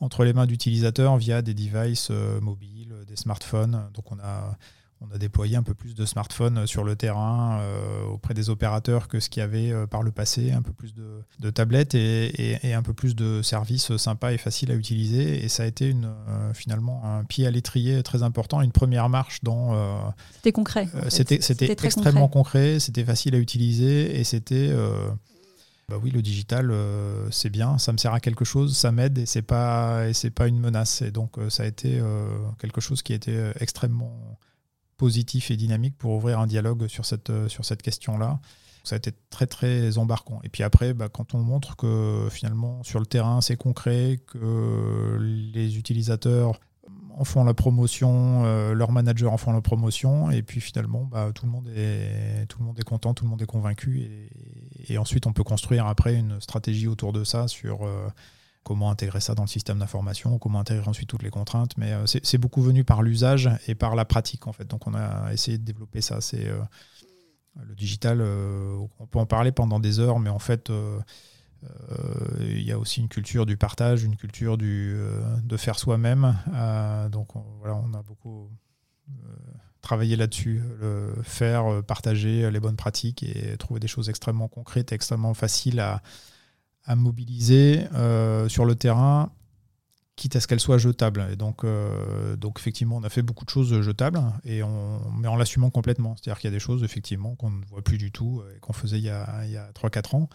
entre les mains d'utilisateurs via des devices mobiles, des smartphones. Donc on a on a déployé un peu plus de smartphones sur le terrain euh, auprès des opérateurs que ce qu'il y avait euh, par le passé, un peu plus de, tablettes et, un peu plus de services sympas et faciles à utiliser. Et ça a été une, euh, finalement un pied à l'étrier très important, une première marche dans... c'était concret. c'était extrêmement concret, c'était facile à utiliser et c'était... Bah oui, le digital, c'est bien, ça me sert à quelque chose, ça m'aide et c'est pas et c'est pas une menace. Et donc ça a été quelque chose qui a été extrêmement positif et dynamique pour ouvrir un dialogue sur cette, euh, sur cette question-là. Ça a été très très embarquant. Et puis après, bah, quand on montre que finalement sur le terrain c'est concret, que les utilisateurs en font la promotion, euh, leurs managers en font la promotion, et puis finalement bah, tout, le monde est, tout le monde est content, tout le monde est convaincu, et, ensuite on peut construire après une stratégie autour de ça sur euh, comment intégrer ça dans le système d'information, comment intégrer ensuite toutes les contraintes. Mais euh, c'est beaucoup venu par l'usage et par la pratique en fait. Donc on a essayé de développer ça. Euh, le digital. Euh, on peut en parler pendant des heures, mais en fait. il y a aussi une culture du partage, une culture de faire soi-même. donc voilà, on a beaucoup travaillé là-dessus, faire, partager les bonnes pratiques et trouver des choses extrêmement concrètes, extrêmement faciles à, à mobiliser euh, sur le terrain, quitte à ce qu'elle soit jetable. Et donc, euh, donc, effectivement, on a fait beaucoup de choses jetables, et on, mais en l'assumant complètement. C'est-à-dire qu'il y a des choses, effectivement, qu'on ne voit plus du tout et qu'on faisait il y a, a 3-4 ans.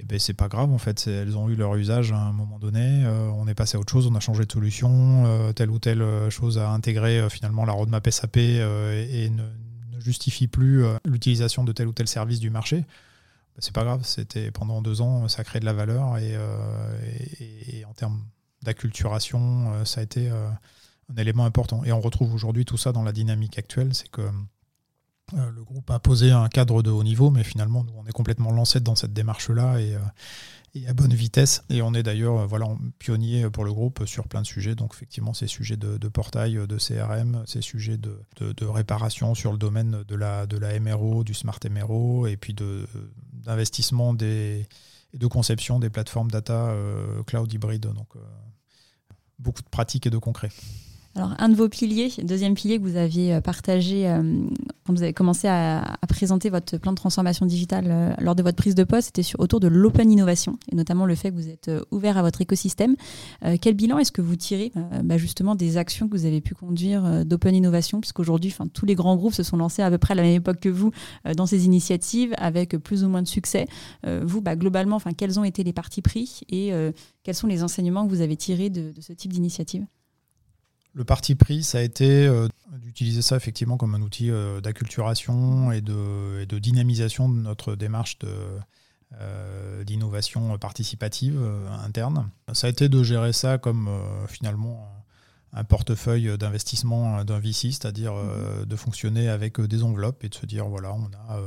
Et ben c'est pas grave en fait, elles ont eu leur usage à un moment donné, euh, on est passé à autre chose, on a changé de solution, telle ou telle chose a intégré finalement la roadmap SAP et, ne, justifie plus l'utilisation de tel ou tel service du marché. Bah, c'est pas grave, c'était pendant deux ans, ça a créé de la valeur et, euh, en termes d'acculturation, euh, ça a été euh, un élément important. Et on retrouve aujourd'hui tout ça dans la dynamique actuelle, c'est que le groupe a posé un cadre de haut niveau, mais finalement, nous, on est complètement lancé dans cette démarche-là et, et à bonne vitesse. Et on est d'ailleurs euh, voilà, pionnier pour le groupe sur plein de sujets. Donc effectivement, ces sujets de, portail, de CRM, ces sujets de, de, réparation sur le domaine de la, de la MRO, du smart MRO, et puis d'investissement et de conception des plateformes data euh, cloud hybride. Donc euh, beaucoup de pratiques et de concret. Alors, un de vos piliers, deuxième pilier que vous aviez euh, partagé euh, quand vous avez commencé à, présenter votre plan de transformation digitale euh, lors de votre prise de poste, c'était autour de l'open innovation et notamment le fait que vous êtes ouvert à votre écosystème. quel bilan est-ce que vous tirez bah, justement des actions que vous avez pu conduire d'open innovation? Puisqu'aujourd'hui, tous les grands groupes se sont lancés à peu près à la même époque que vous dans ces initiatives avec plus ou moins de succès. vous, bah, globalement, quels ont été les partis pris et quels sont les enseignements que vous avez tirés de ce type d'initiative? Le parti pris, ça a été euh, d'utiliser ça effectivement comme un outil euh, d'acculturation et de, dynamisation de notre démarche euh, d'innovation participative interne. Ça a été de gérer ça comme finalement un portefeuille d'investissement d'un VC, c'est-à-dire de fonctionner avec des enveloppes et de se dire voilà, on a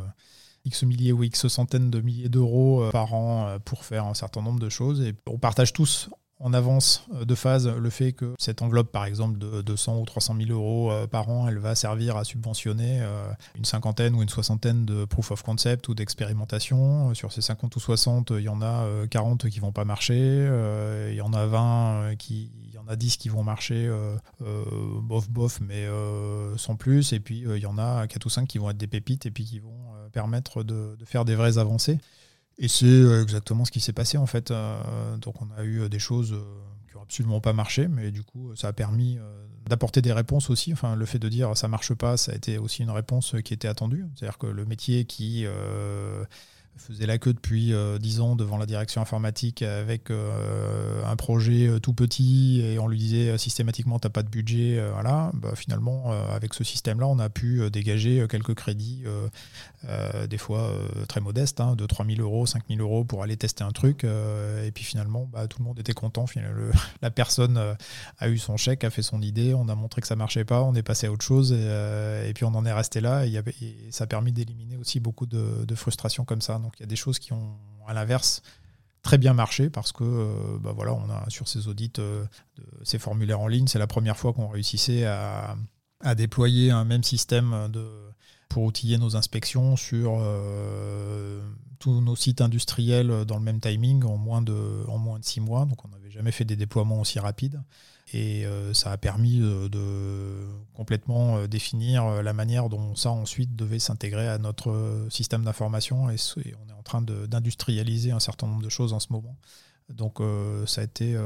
X milliers ou X centaines de milliers d'euros par an pour faire un certain nombre de choses et on partage tous en avance euh, de phase le fait que cette enveloppe, par exemple, de 200 ou 300 000 euros euh, par an, elle va servir à subventionner euh, une cinquantaine ou une soixantaine de proof of concept ou d'expérimentation. Sur ces 50 ou 60, il y en a 40 qui vont pas marcher, il y en a 20 qui, il y en a 10 qui vont marcher bof bof, mais sans plus, et puis il y en a 4 ou 5 qui vont être des pépites et puis qui vont permettre de faire des vraies avancées. Et c'est euh, exactement ce qui s'est passé en fait. Euh, donc on a eu euh, des choses qui n'ont absolument pas marché, mais du coup ça a permis d'apporter des réponses aussi. Enfin, le fait de dire ça marche pas, ça a été aussi une réponse qui était attendue. C'est-à-dire que le métier qui faisait la queue depuis euh, dix 10 ans devant la direction informatique avec euh, un projet euh, tout petit et on lui disait systématiquement t'as pas de budget, voilà. Bah, finalement, avec ce système-là, on a pu dégager quelques crédits, des fois très modestes, hein, de 3 000 euros, 5 000 euros pour aller tester un truc. et puis finalement, bah, tout le monde était content. la personne a eu son chèque, a fait son idée, on a montré que ça marchait pas, on est passé à autre chose et, puis on en est resté là. Et, ça a permis d'éliminer aussi beaucoup de, de frustration comme ça. Donc il y a des choses qui ont, à l'inverse, très bien marché parce que euh, bah voilà, on a sur ces audits, euh, ces formulaires en ligne, c'est la première fois qu'on réussissait à, déployer un même système de, pour outiller nos inspections sur euh, tous nos sites industriels dans le même timing en moins de, en moins de six mois. Donc on n'avait jamais fait des déploiements aussi rapides. Et euh, ça a permis de, complètement euh, définir euh, la manière dont ça ensuite devait s'intégrer à notre système d'information. Et, on est en train d'industrialiser un certain nombre de choses en ce moment. Donc ça a été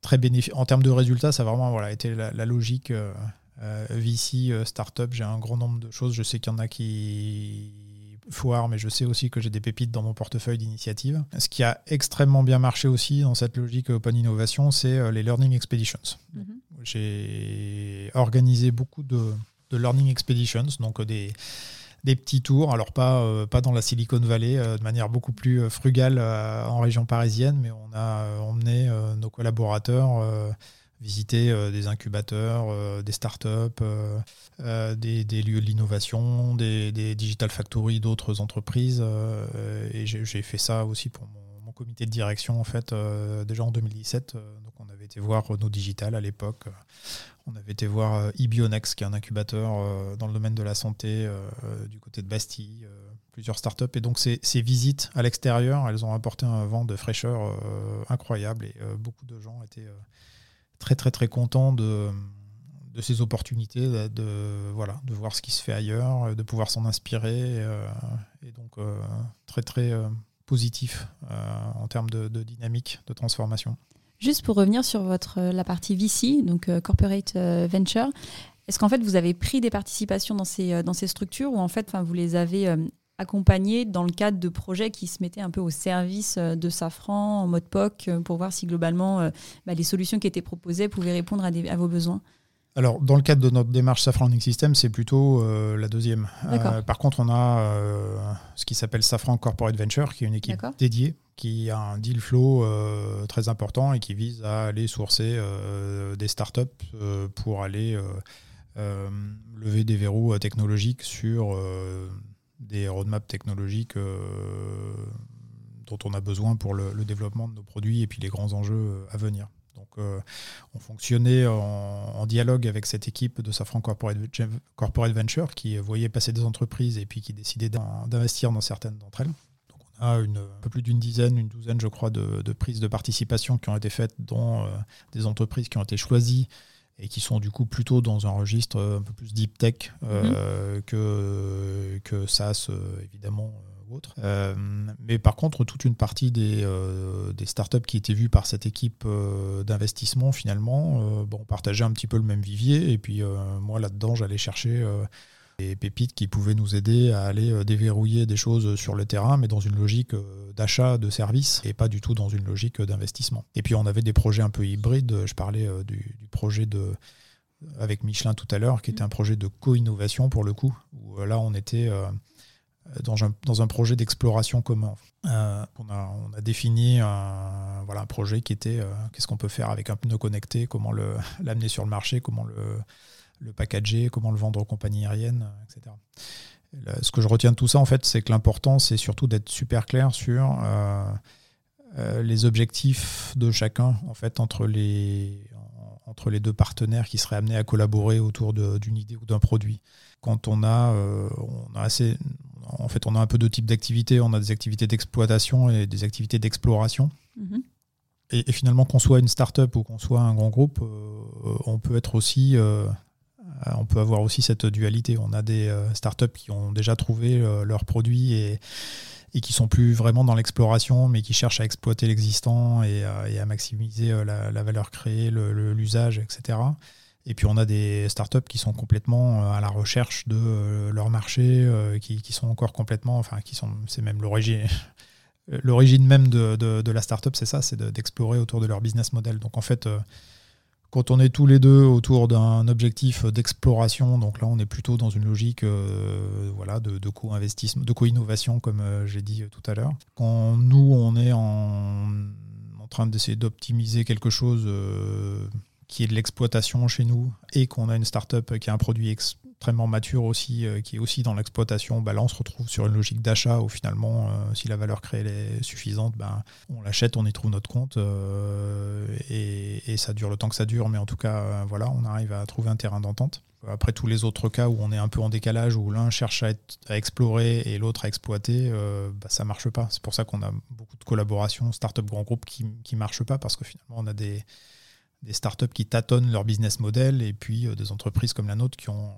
très bénéfique. En termes de résultats, ça a vraiment voilà, été la, la logique VC, startup. J'ai un grand nombre de choses. Je sais qu'il y en a qui foire, mais je sais aussi que j'ai des pépites dans mon portefeuille d'initiatives. Ce qui a extrêmement bien marché aussi dans cette logique Open Innovation, c'est euh, les Learning Expeditions. Mhm. J'ai organisé beaucoup de, Learning Expeditions, donc euh, des, des petits tours, alors pas, euh, pas dans la Silicon Valley, de manière beaucoup plus frugale en région parisienne, mais on a emmené nos collaborateurs visiter euh, des incubateurs, euh, des startups, euh, des, lieux de l'innovation, des, digital factories d'autres entreprises. et j'ai fait ça aussi pour mon, comité de direction en fait déjà en 2017. donc on avait été voir Renault Digital à l'époque. On avait été voir eBionex, qui est un incubateur dans le domaine de la santé du côté de Bastille, plusieurs startups. Et donc ces visites à l'extérieur, elles ont apporté un vent de fraîcheur incroyable et beaucoup de gens étaient très très très content de, de ces opportunités, de, voilà, de voir ce qui se fait ailleurs, de pouvoir s'en inspirer. Euh, et donc euh, très très euh, positif en termes de, dynamique, de transformation. Juste pour revenir sur votre, la partie VC, donc Corporate Venture, est-ce qu'en fait vous avez pris des participations dans ces, dans ces structures ou en fait vous les avez accompagné dans le cadre de projets qui se mettaient un peu au service euh, de Safran en mode POC euh, pour voir si globalement euh, bah, les solutions qui étaient proposées pouvaient répondre à, vos besoins. Alors, dans le cadre de notre démarche Safran Learning System, c'est plutôt la deuxième. par contre, on a ce qui s'appelle Safran Corporate Venture, qui est une équipe dédiée, qui a un deal flow très important et qui vise à aller sourcer des startups pour aller lever des verrous technologiques sur des roadmaps technologiques euh, dont on a besoin pour le, développement de nos produits et puis les grands enjeux euh, à venir. Donc, euh, on fonctionnait en, dialogue avec cette équipe de Safran Corporate, Venture qui voyait passer des entreprises et puis qui décidait d'investir dans certaines d'entre elles. Donc, on a un peu plus d'une dizaine, une douzaine, je crois, de, prises de participation qui ont été faites dans des entreprises qui ont été choisies et qui sont du coup plutôt dans un registre un peu plus deep tech euh, mhm. que, que SaaS euh, évidemment euh, ou autre. mais par contre, toute une partie des, des startups qui étaient vues par cette équipe d'investissement, finalement, bon, partageaient un petit peu le même vivier. Et puis moi, là-dedans, j'allais chercher des pépites qui pouvaient nous aider à aller euh, déverrouiller des choses sur le terrain, mais dans une logique euh, d'achat de services et pas du tout dans une logique d'investissement. Et puis on avait des projets un peu hybrides. Je parlais euh, du, projet de avec Michelin tout à l'heure, qui était un projet de co-innovation pour le coup, où là on était dans un, projet d'exploration commun. on, a, on, a, défini un, voilà, un projet qui était qu'est-ce qu'on peut faire avec un pneu connecté, comment l'amener sur le marché, comment le le packager, comment le vendre aux compagnies aériennes, etc. Ce que je retiens de tout ça, en fait, c'est que l'important, c'est surtout d'être super clair sur euh, euh, les objectifs de chacun, en fait, entre les, entre les deux partenaires qui seraient amenés à collaborer autour d'une idée ou d'un produit. Quand on a, euh, on a assez, en fait, on a un peu de type d'activité. On a des activités d'exploitation et des activités d'exploration. Mm-hmm. Et, finalement, qu'on soit une start-up ou qu'on soit un grand groupe, on peut être aussi euh, on peut avoir aussi cette dualité. On a des euh, startups qui ont déjà trouvé euh, leurs produits et, et qui sont plus vraiment dans l'exploration, mais qui cherchent à exploiter l'existant et, à maximiser la, valeur créée, l'usage, etc. Et puis on a des startups qui sont complètement à la recherche de leur marché, qui, sont encore complètement, enfin qui sont, c'est même l'origine, l'origine même de, de, la startup, c'est ça, c'est d'explorer autour de leur business model. Donc en fait, euh, quand on est tous les deux autour d'un objectif d'exploration, donc là on est plutôt dans une logique euh, voilà, de, co-investissement, de co-innovation, comme euh, j'ai dit tout à l'heure. Quand nous on est en, en train d'essayer d'optimiser quelque chose qui est de l'exploitation chez nous et qu'on a une startup qui a un produit extrêmement mature aussi, euh, qui est aussi dans l'exploitation, bah là on se retrouve sur une logique d'achat où finalement, euh, si la valeur créée est suffisante, ben on l'achète, on y trouve notre compte euh, et, ça dure le temps que ça dure, mais en tout cas, voilà, on arrive à trouver un terrain d'entente. Après tous les autres cas où on est un peu en décalage, où l'un cherche à, explorer et l'autre à exploiter, bah, ça marche pas. C'est pour ça qu'on a beaucoup de collaborations, start-up grand groupe qui ne marchent pas parce que finalement on a des, des startups qui tâtonnent leur business model et puis des entreprises comme la nôtre qui ont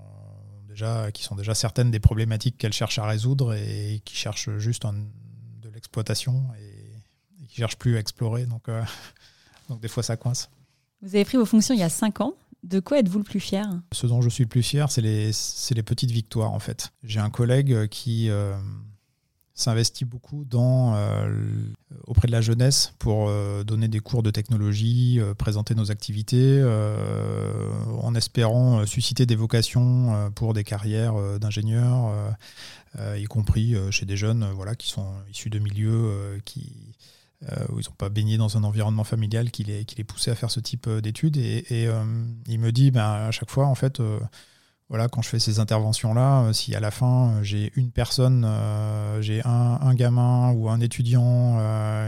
qui sont déjà certaines des problématiques qu'elles cherchent à résoudre et qui cherchent juste de l'exploitation et, qui ne cherchent plus à explorer. Donc, euh, donc des fois, ça coince. Vous avez pris vos fonctions il y a cinq ans. De quoi êtes-vous le plus fier? Ce dont je suis le plus fier, c'est les, les, petites victoires en fait. J'ai un collègue qui, euh, s'investit beaucoup dans, euh, auprès de la jeunesse pour euh, donner des cours de technologie, euh, présenter nos activités, en espérant susciter des vocations pour des carrières d'ingénieurs, y compris chez des jeunes voilà, qui sont issus de milieux qui, où ils n'ont pas baigné dans un environnement familial qui les, poussait à faire ce type d'études. Et, et il me dit ben, à chaque fois, en fait, voilà, quand je fais ces interventions-là, euh, si à la fin euh, j'ai une personne, euh, j'ai un, gamin ou un étudiant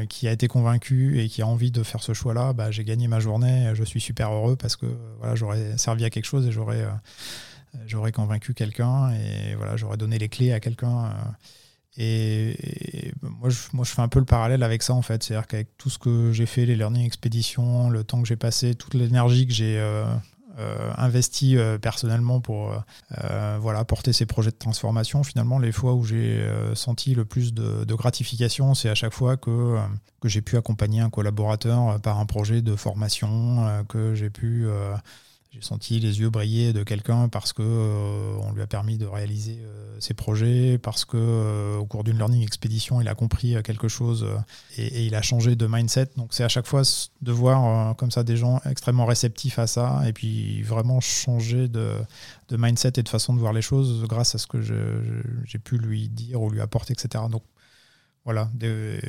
qui a été convaincu et qui a envie de faire ce choix-là, bah, j'ai gagné ma journée, je suis super heureux parce que voilà, j'aurais servi à quelque chose et j'aurais convaincu quelqu'un et voilà, j'aurais donné les clés à quelqu'un. Et, moi, je, moi, je fais un peu le parallèle avec ça, en fait. C'est-à-dire qu'avec tout ce que j'ai fait, les learning expéditions, le temps que j'ai passé, toute l'énergie que j'ai investi euh, personnellement pour euh, voilà, porter ces projets de transformation. Finalement, les fois où j'ai senti le plus de, de gratification, c'est à chaque fois que, que j'ai pu accompagner un collaborateur par un projet de formation, que j'ai pu j'ai senti les yeux briller de quelqu'un parce que euh, on lui a permis de réaliser euh, ses projets, parce que euh, au cours d'une learning expédition, il a compris quelque chose et, il a changé de mindset. Donc c'est à chaque fois de voir comme ça des gens extrêmement réceptifs à ça et puis vraiment changer de, de mindset et de façon de voir les choses grâce à ce que j'ai pu lui dire ou lui apporter, etc. Donc voilà, des,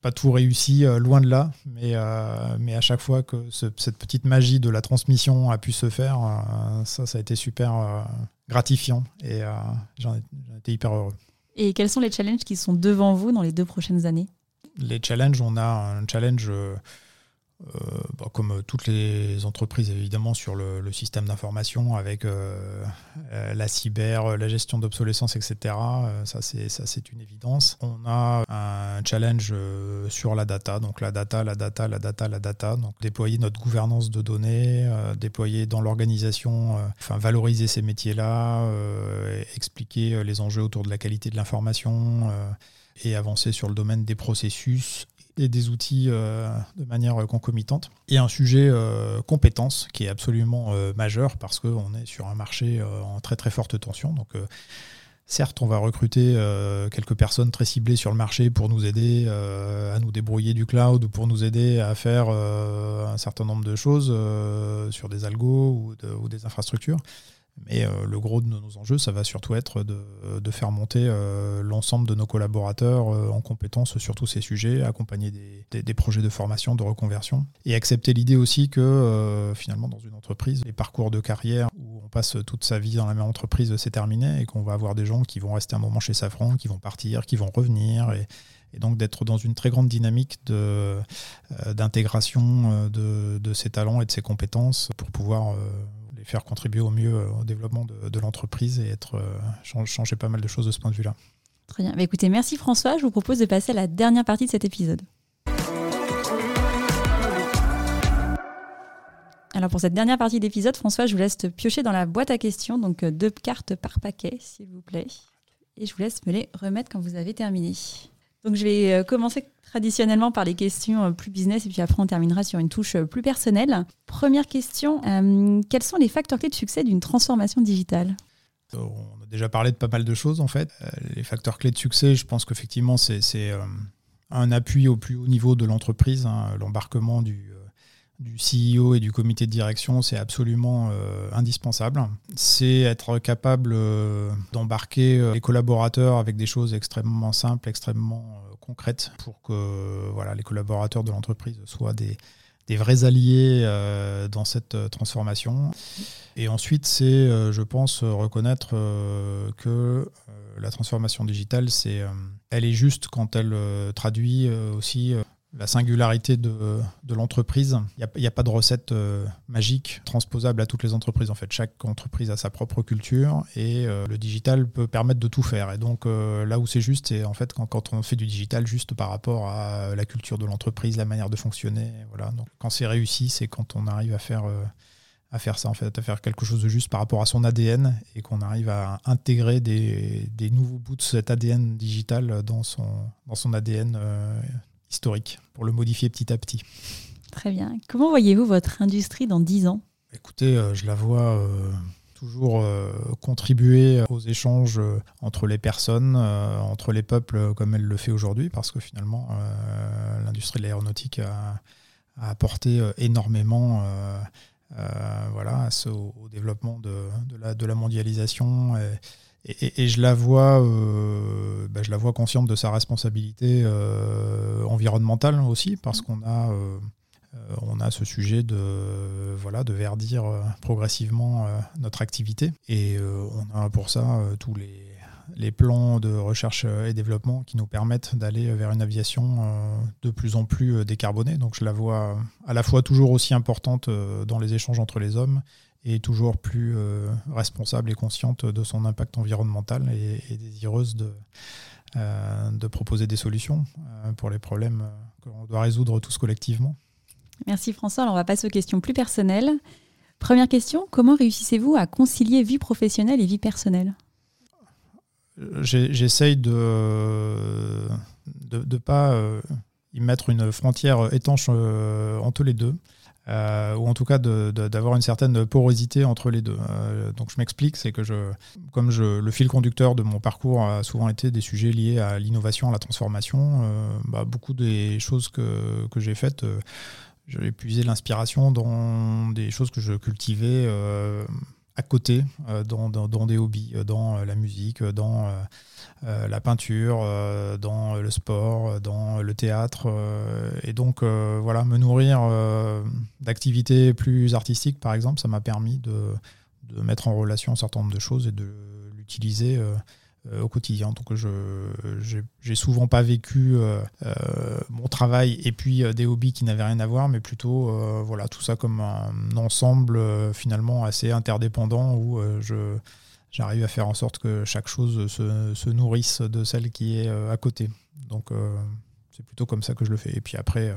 pas tout réussi, euh, loin de là, mais, euh, mais à chaque fois que cette petite magie de la transmission a pu se faire, euh, ça, ça a été super gratifiant et j'en été hyper heureux. Et quels sont les challenges qui sont devant vous dans les deux prochaines années? Les challenges, on a un challenge euh, bah, comme toutes les entreprises évidemment sur le, système d'information avec euh, euh, la cyber, la gestion d'obsolescence, etc. ça c'est une évidence. On a un challenge sur la data, donc la data, la data, la data, la data. Donc déployer notre gouvernance de données, déployer dans l'organisation, enfin valoriser ces métiers-là, expliquer les enjeux autour de la qualité de l'information et avancer sur le domaine des processus et des outils euh, de manière concomitante. Et un sujet euh, compétence qui est absolument euh, majeur parce qu'on est sur un marché en très très forte tension. Donc Certes, on va recruter quelques personnes très ciblées sur le marché pour nous aider à nous débrouiller du cloud ou pour nous aider à faire un certain nombre de choses sur des algos ou des infrastructures. Mais euh, le gros de nos enjeux, ça va surtout être de, faire monter euh, l'ensemble de nos collaborateurs euh, en compétences sur tous ces sujets, accompagner des, projets de formation, de reconversion, et accepter l'idée aussi que finalement dans une entreprise, les parcours de carrière où on passe toute sa vie dans la même entreprise, c'est terminé, et qu'on va avoir des gens qui vont rester un moment chez Safran, qui vont partir, qui vont revenir, et, donc d'être dans une très grande dynamique d'intégration de, de, ces talents et de ces compétences pour pouvoir faire contribuer au mieux euh, au développement de, l'entreprise et être, euh, changer pas mal de choses de ce point de vue-là. Très bien. Bah, écoutez, merci François. Je vous propose de passer à la dernière partie de cet épisode. Alors pour cette dernière partie d'épisode, François, je vous laisse piocher dans la boîte à questions, donc deux cartes par paquet, s'il vous plaît. Et je vous laisse me les remettre quand vous avez terminé. Donc je vais commencer traditionnellement par les questions plus business et puis après on terminera sur une touche plus personnelle. Première question, quels sont les facteurs clés de succès d'une transformation digitale? On a déjà parlé de pas mal de choses en fait. les facteurs clés de succès, je pense qu'effectivement c'est un appui au plus haut niveau de l'entreprise, hein, l'embarquement du, euh, du CEO et du comité de direction, c'est absolument euh, indispensable. C'est être capable euh, d'embarquer les collaborateurs avec des choses extrêmement simples, extrêmement concrètes, pour que voilà, les collaborateurs de l'entreprise soient des, des vrais alliés dans cette transformation. Et ensuite, c'est, je pense, reconnaître que la transformation digitale, c'est, euh, elle est juste quand elle euh, traduit euh, aussi la singularité de, l'entreprise. Il n'y a, pas de recette magique transposable à toutes les entreprises. En fait, chaque entreprise a sa propre culture et le digital peut permettre de tout faire. Et donc là où c'est juste, c'est en fait quand, on fait du digital juste par rapport à la culture de l'entreprise, la manière de fonctionner. Voilà. Quand c'est réussi, c'est quand on arrive à faire à faire ça, en fait, à faire quelque chose de juste par rapport à son ADN et qu'on arrive à intégrer des, nouveaux bouts de cet ADN digital dans son, dans son ADN euh, historique pour le modifier petit à petit. Très bien. Comment voyez-vous votre industrie dans 10 ans? Écoutez, euh, je la vois euh, toujours contribuer aux échanges entre les personnes, entre les peuples comme elle le fait aujourd'hui, parce que finalement, l'industrie de l'aéronautique a, a, apporté énormément euh, voilà, au, développement de, la, de la, mondialisation. Et, je la vois, euh, bah, je la vois consciente de sa responsabilité euh, environnementale aussi, parce qu'on a, on a ce sujet de, voilà, de verdir progressivement notre activité. Et on a pour ça tous les les plans de recherche et développement qui nous permettent d'aller vers une aviation euh, de plus en plus euh, décarbonée. Donc je la vois à la fois toujours aussi importante euh, dans les échanges entre les hommes et toujours plus responsable et consciente de son impact environnemental et, désireuse de, de proposer des solutions pour les problèmes qu'on doit résoudre tous collectivement. Merci François. Alors on va passer aux questions plus personnelles. Première question, comment réussissez-vous à concilier vie professionnelle et vie personnelle? J'essaye de ne pas euh, y mettre une frontière étanche euh, entre les deux. Euh, ou en tout cas d'avoir une certaine porosité entre les deux. donc je m'explique, c'est que je, comme je, le fil conducteur de mon parcours a souvent été des sujets liés à l'innovation, à la transformation, bah, beaucoup des choses que, que j'ai faites, j'ai puisé l'inspiration dans des choses que je cultivais à côté euh, dans, des hobbies, euh, dans euh, la musique, dans la peinture, dans le sport, dans le théâtre. et donc, voilà, me nourrir d'activités plus artistiques, par exemple, ça m'a permis de, de, mettre en relation un certain nombre de choses et de l'utiliser au quotidien. Donc je j'ai souvent pas vécu euh, euh, mon travail et puis des hobbies qui n'avaient rien à voir, mais plutôt voilà tout ça comme un ensemble finalement assez interdépendant où j'arrive à faire en sorte que chaque chose se, se nourrisse de celle qui est à côté. Donc c'est plutôt comme ça que je le fais. Et puis après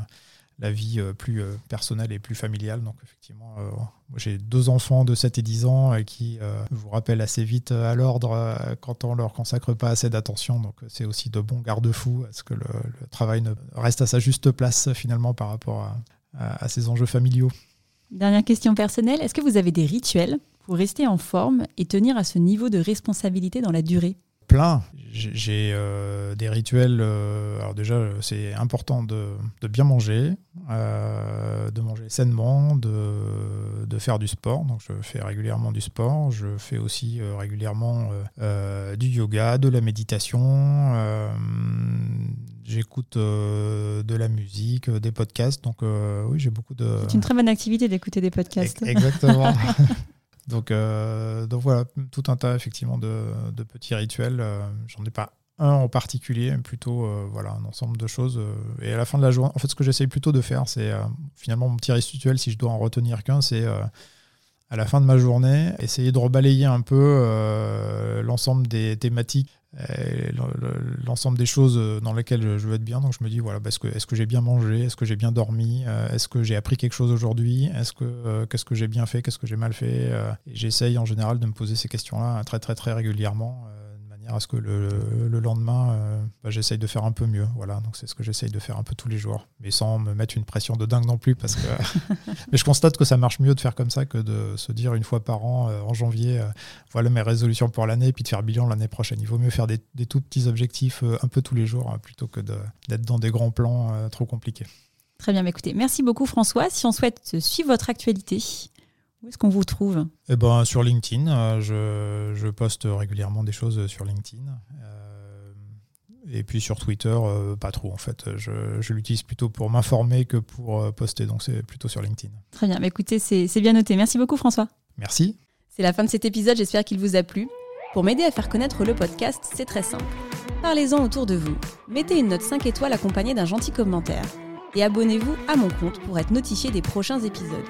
la vie euh, plus euh, personnelle et plus familiale. Donc effectivement, euh, j'ai deux enfants de 7 et 10 ans qui vous rappellent assez vite à l'ordre quand on leur consacre pas assez d'attention. Donc c'est aussi de bons garde-fous à ce que le, travail ne reste à sa juste place finalement par rapport à ces enjeux familiaux. Dernière question personnelle, est-ce que vous avez des rituels pour rester en forme et tenir à ce niveau de responsabilité dans la durée? Plein. J'ai euh, des rituels. Euh, alors déjà, c'est important de, bien manger, euh, de manger sainement, de, de, faire du sport. Donc je fais régulièrement du sport. Je fais aussi régulièrement du yoga, de la méditation. J'écoute de la musique, des podcasts. Donc oui, j'ai beaucoup de. C'est une très bonne activité d'écouter des podcasts. Exactement. Donc, euh, donc voilà, tout un tas effectivement de, petits rituels. Euh, j'en ai pas un en particulier, plutôt euh, voilà, un ensemble de choses. et à la fin de la journée, en fait, ce que j'essaye plutôt de faire, c'est finalement mon petit rituel, si je dois en retenir qu'un, c'est à la fin de ma journée, essayer de rebalayer un peu l'ensemble des thématiques l'ensemble des choses dans lesquelles je veux être bien. Donc je me dis, voilà, bah, est-ce que, j'ai bien mangé? Est-ce que j'ai bien dormi? Euh, Est-ce que j'ai appris quelque chose aujourd'hui? Est-ce que euh, qu'est-ce que j'ai bien fait? Qu'est-ce que j'ai mal fait? Euh, J'essaye en général de me poser ces questions-là très très très régulièrement manière à ce que le, lendemain, euh, bah, j'essaye de faire un peu mieux. Voilà, donc c'est ce que j'essaye de faire un peu tous les jours, mais sans me mettre une pression de dingue non plus, parce que. mais je constate que ça marche mieux de faire comme ça que de se dire une fois par an, euh, en janvier, euh, voilà mes résolutions pour l'année, et puis de faire bilan l'année prochaine. Il vaut mieux faire des, tout petits objectifs un peu tous les jours, hein, plutôt que d'être dans des grands plans trop compliqués. Très bien, écoutez, merci beaucoup François. Si on souhaite suivre votre actualité, où est-ce qu'on vous trouve eh ben, Sur LinkedIn. Euh, je, poste régulièrement des choses sur LinkedIn. Euh, et puis sur Twitter, euh, pas trop en fait. Je, l'utilise plutôt pour m'informer que pour poster. Donc c'est plutôt sur LinkedIn. Très bien. Mais écoutez, c'est bien noté. Merci beaucoup François. Merci. C'est la fin de cet épisode. J'espère qu'il vous a plu. Pour m'aider à faire connaître le podcast, c'est très simple. Parlez-en autour de vous. Mettez une note 5 étoiles accompagnée d'un gentil commentaire. Et abonnez-vous à mon compte pour être notifié des prochains épisodes.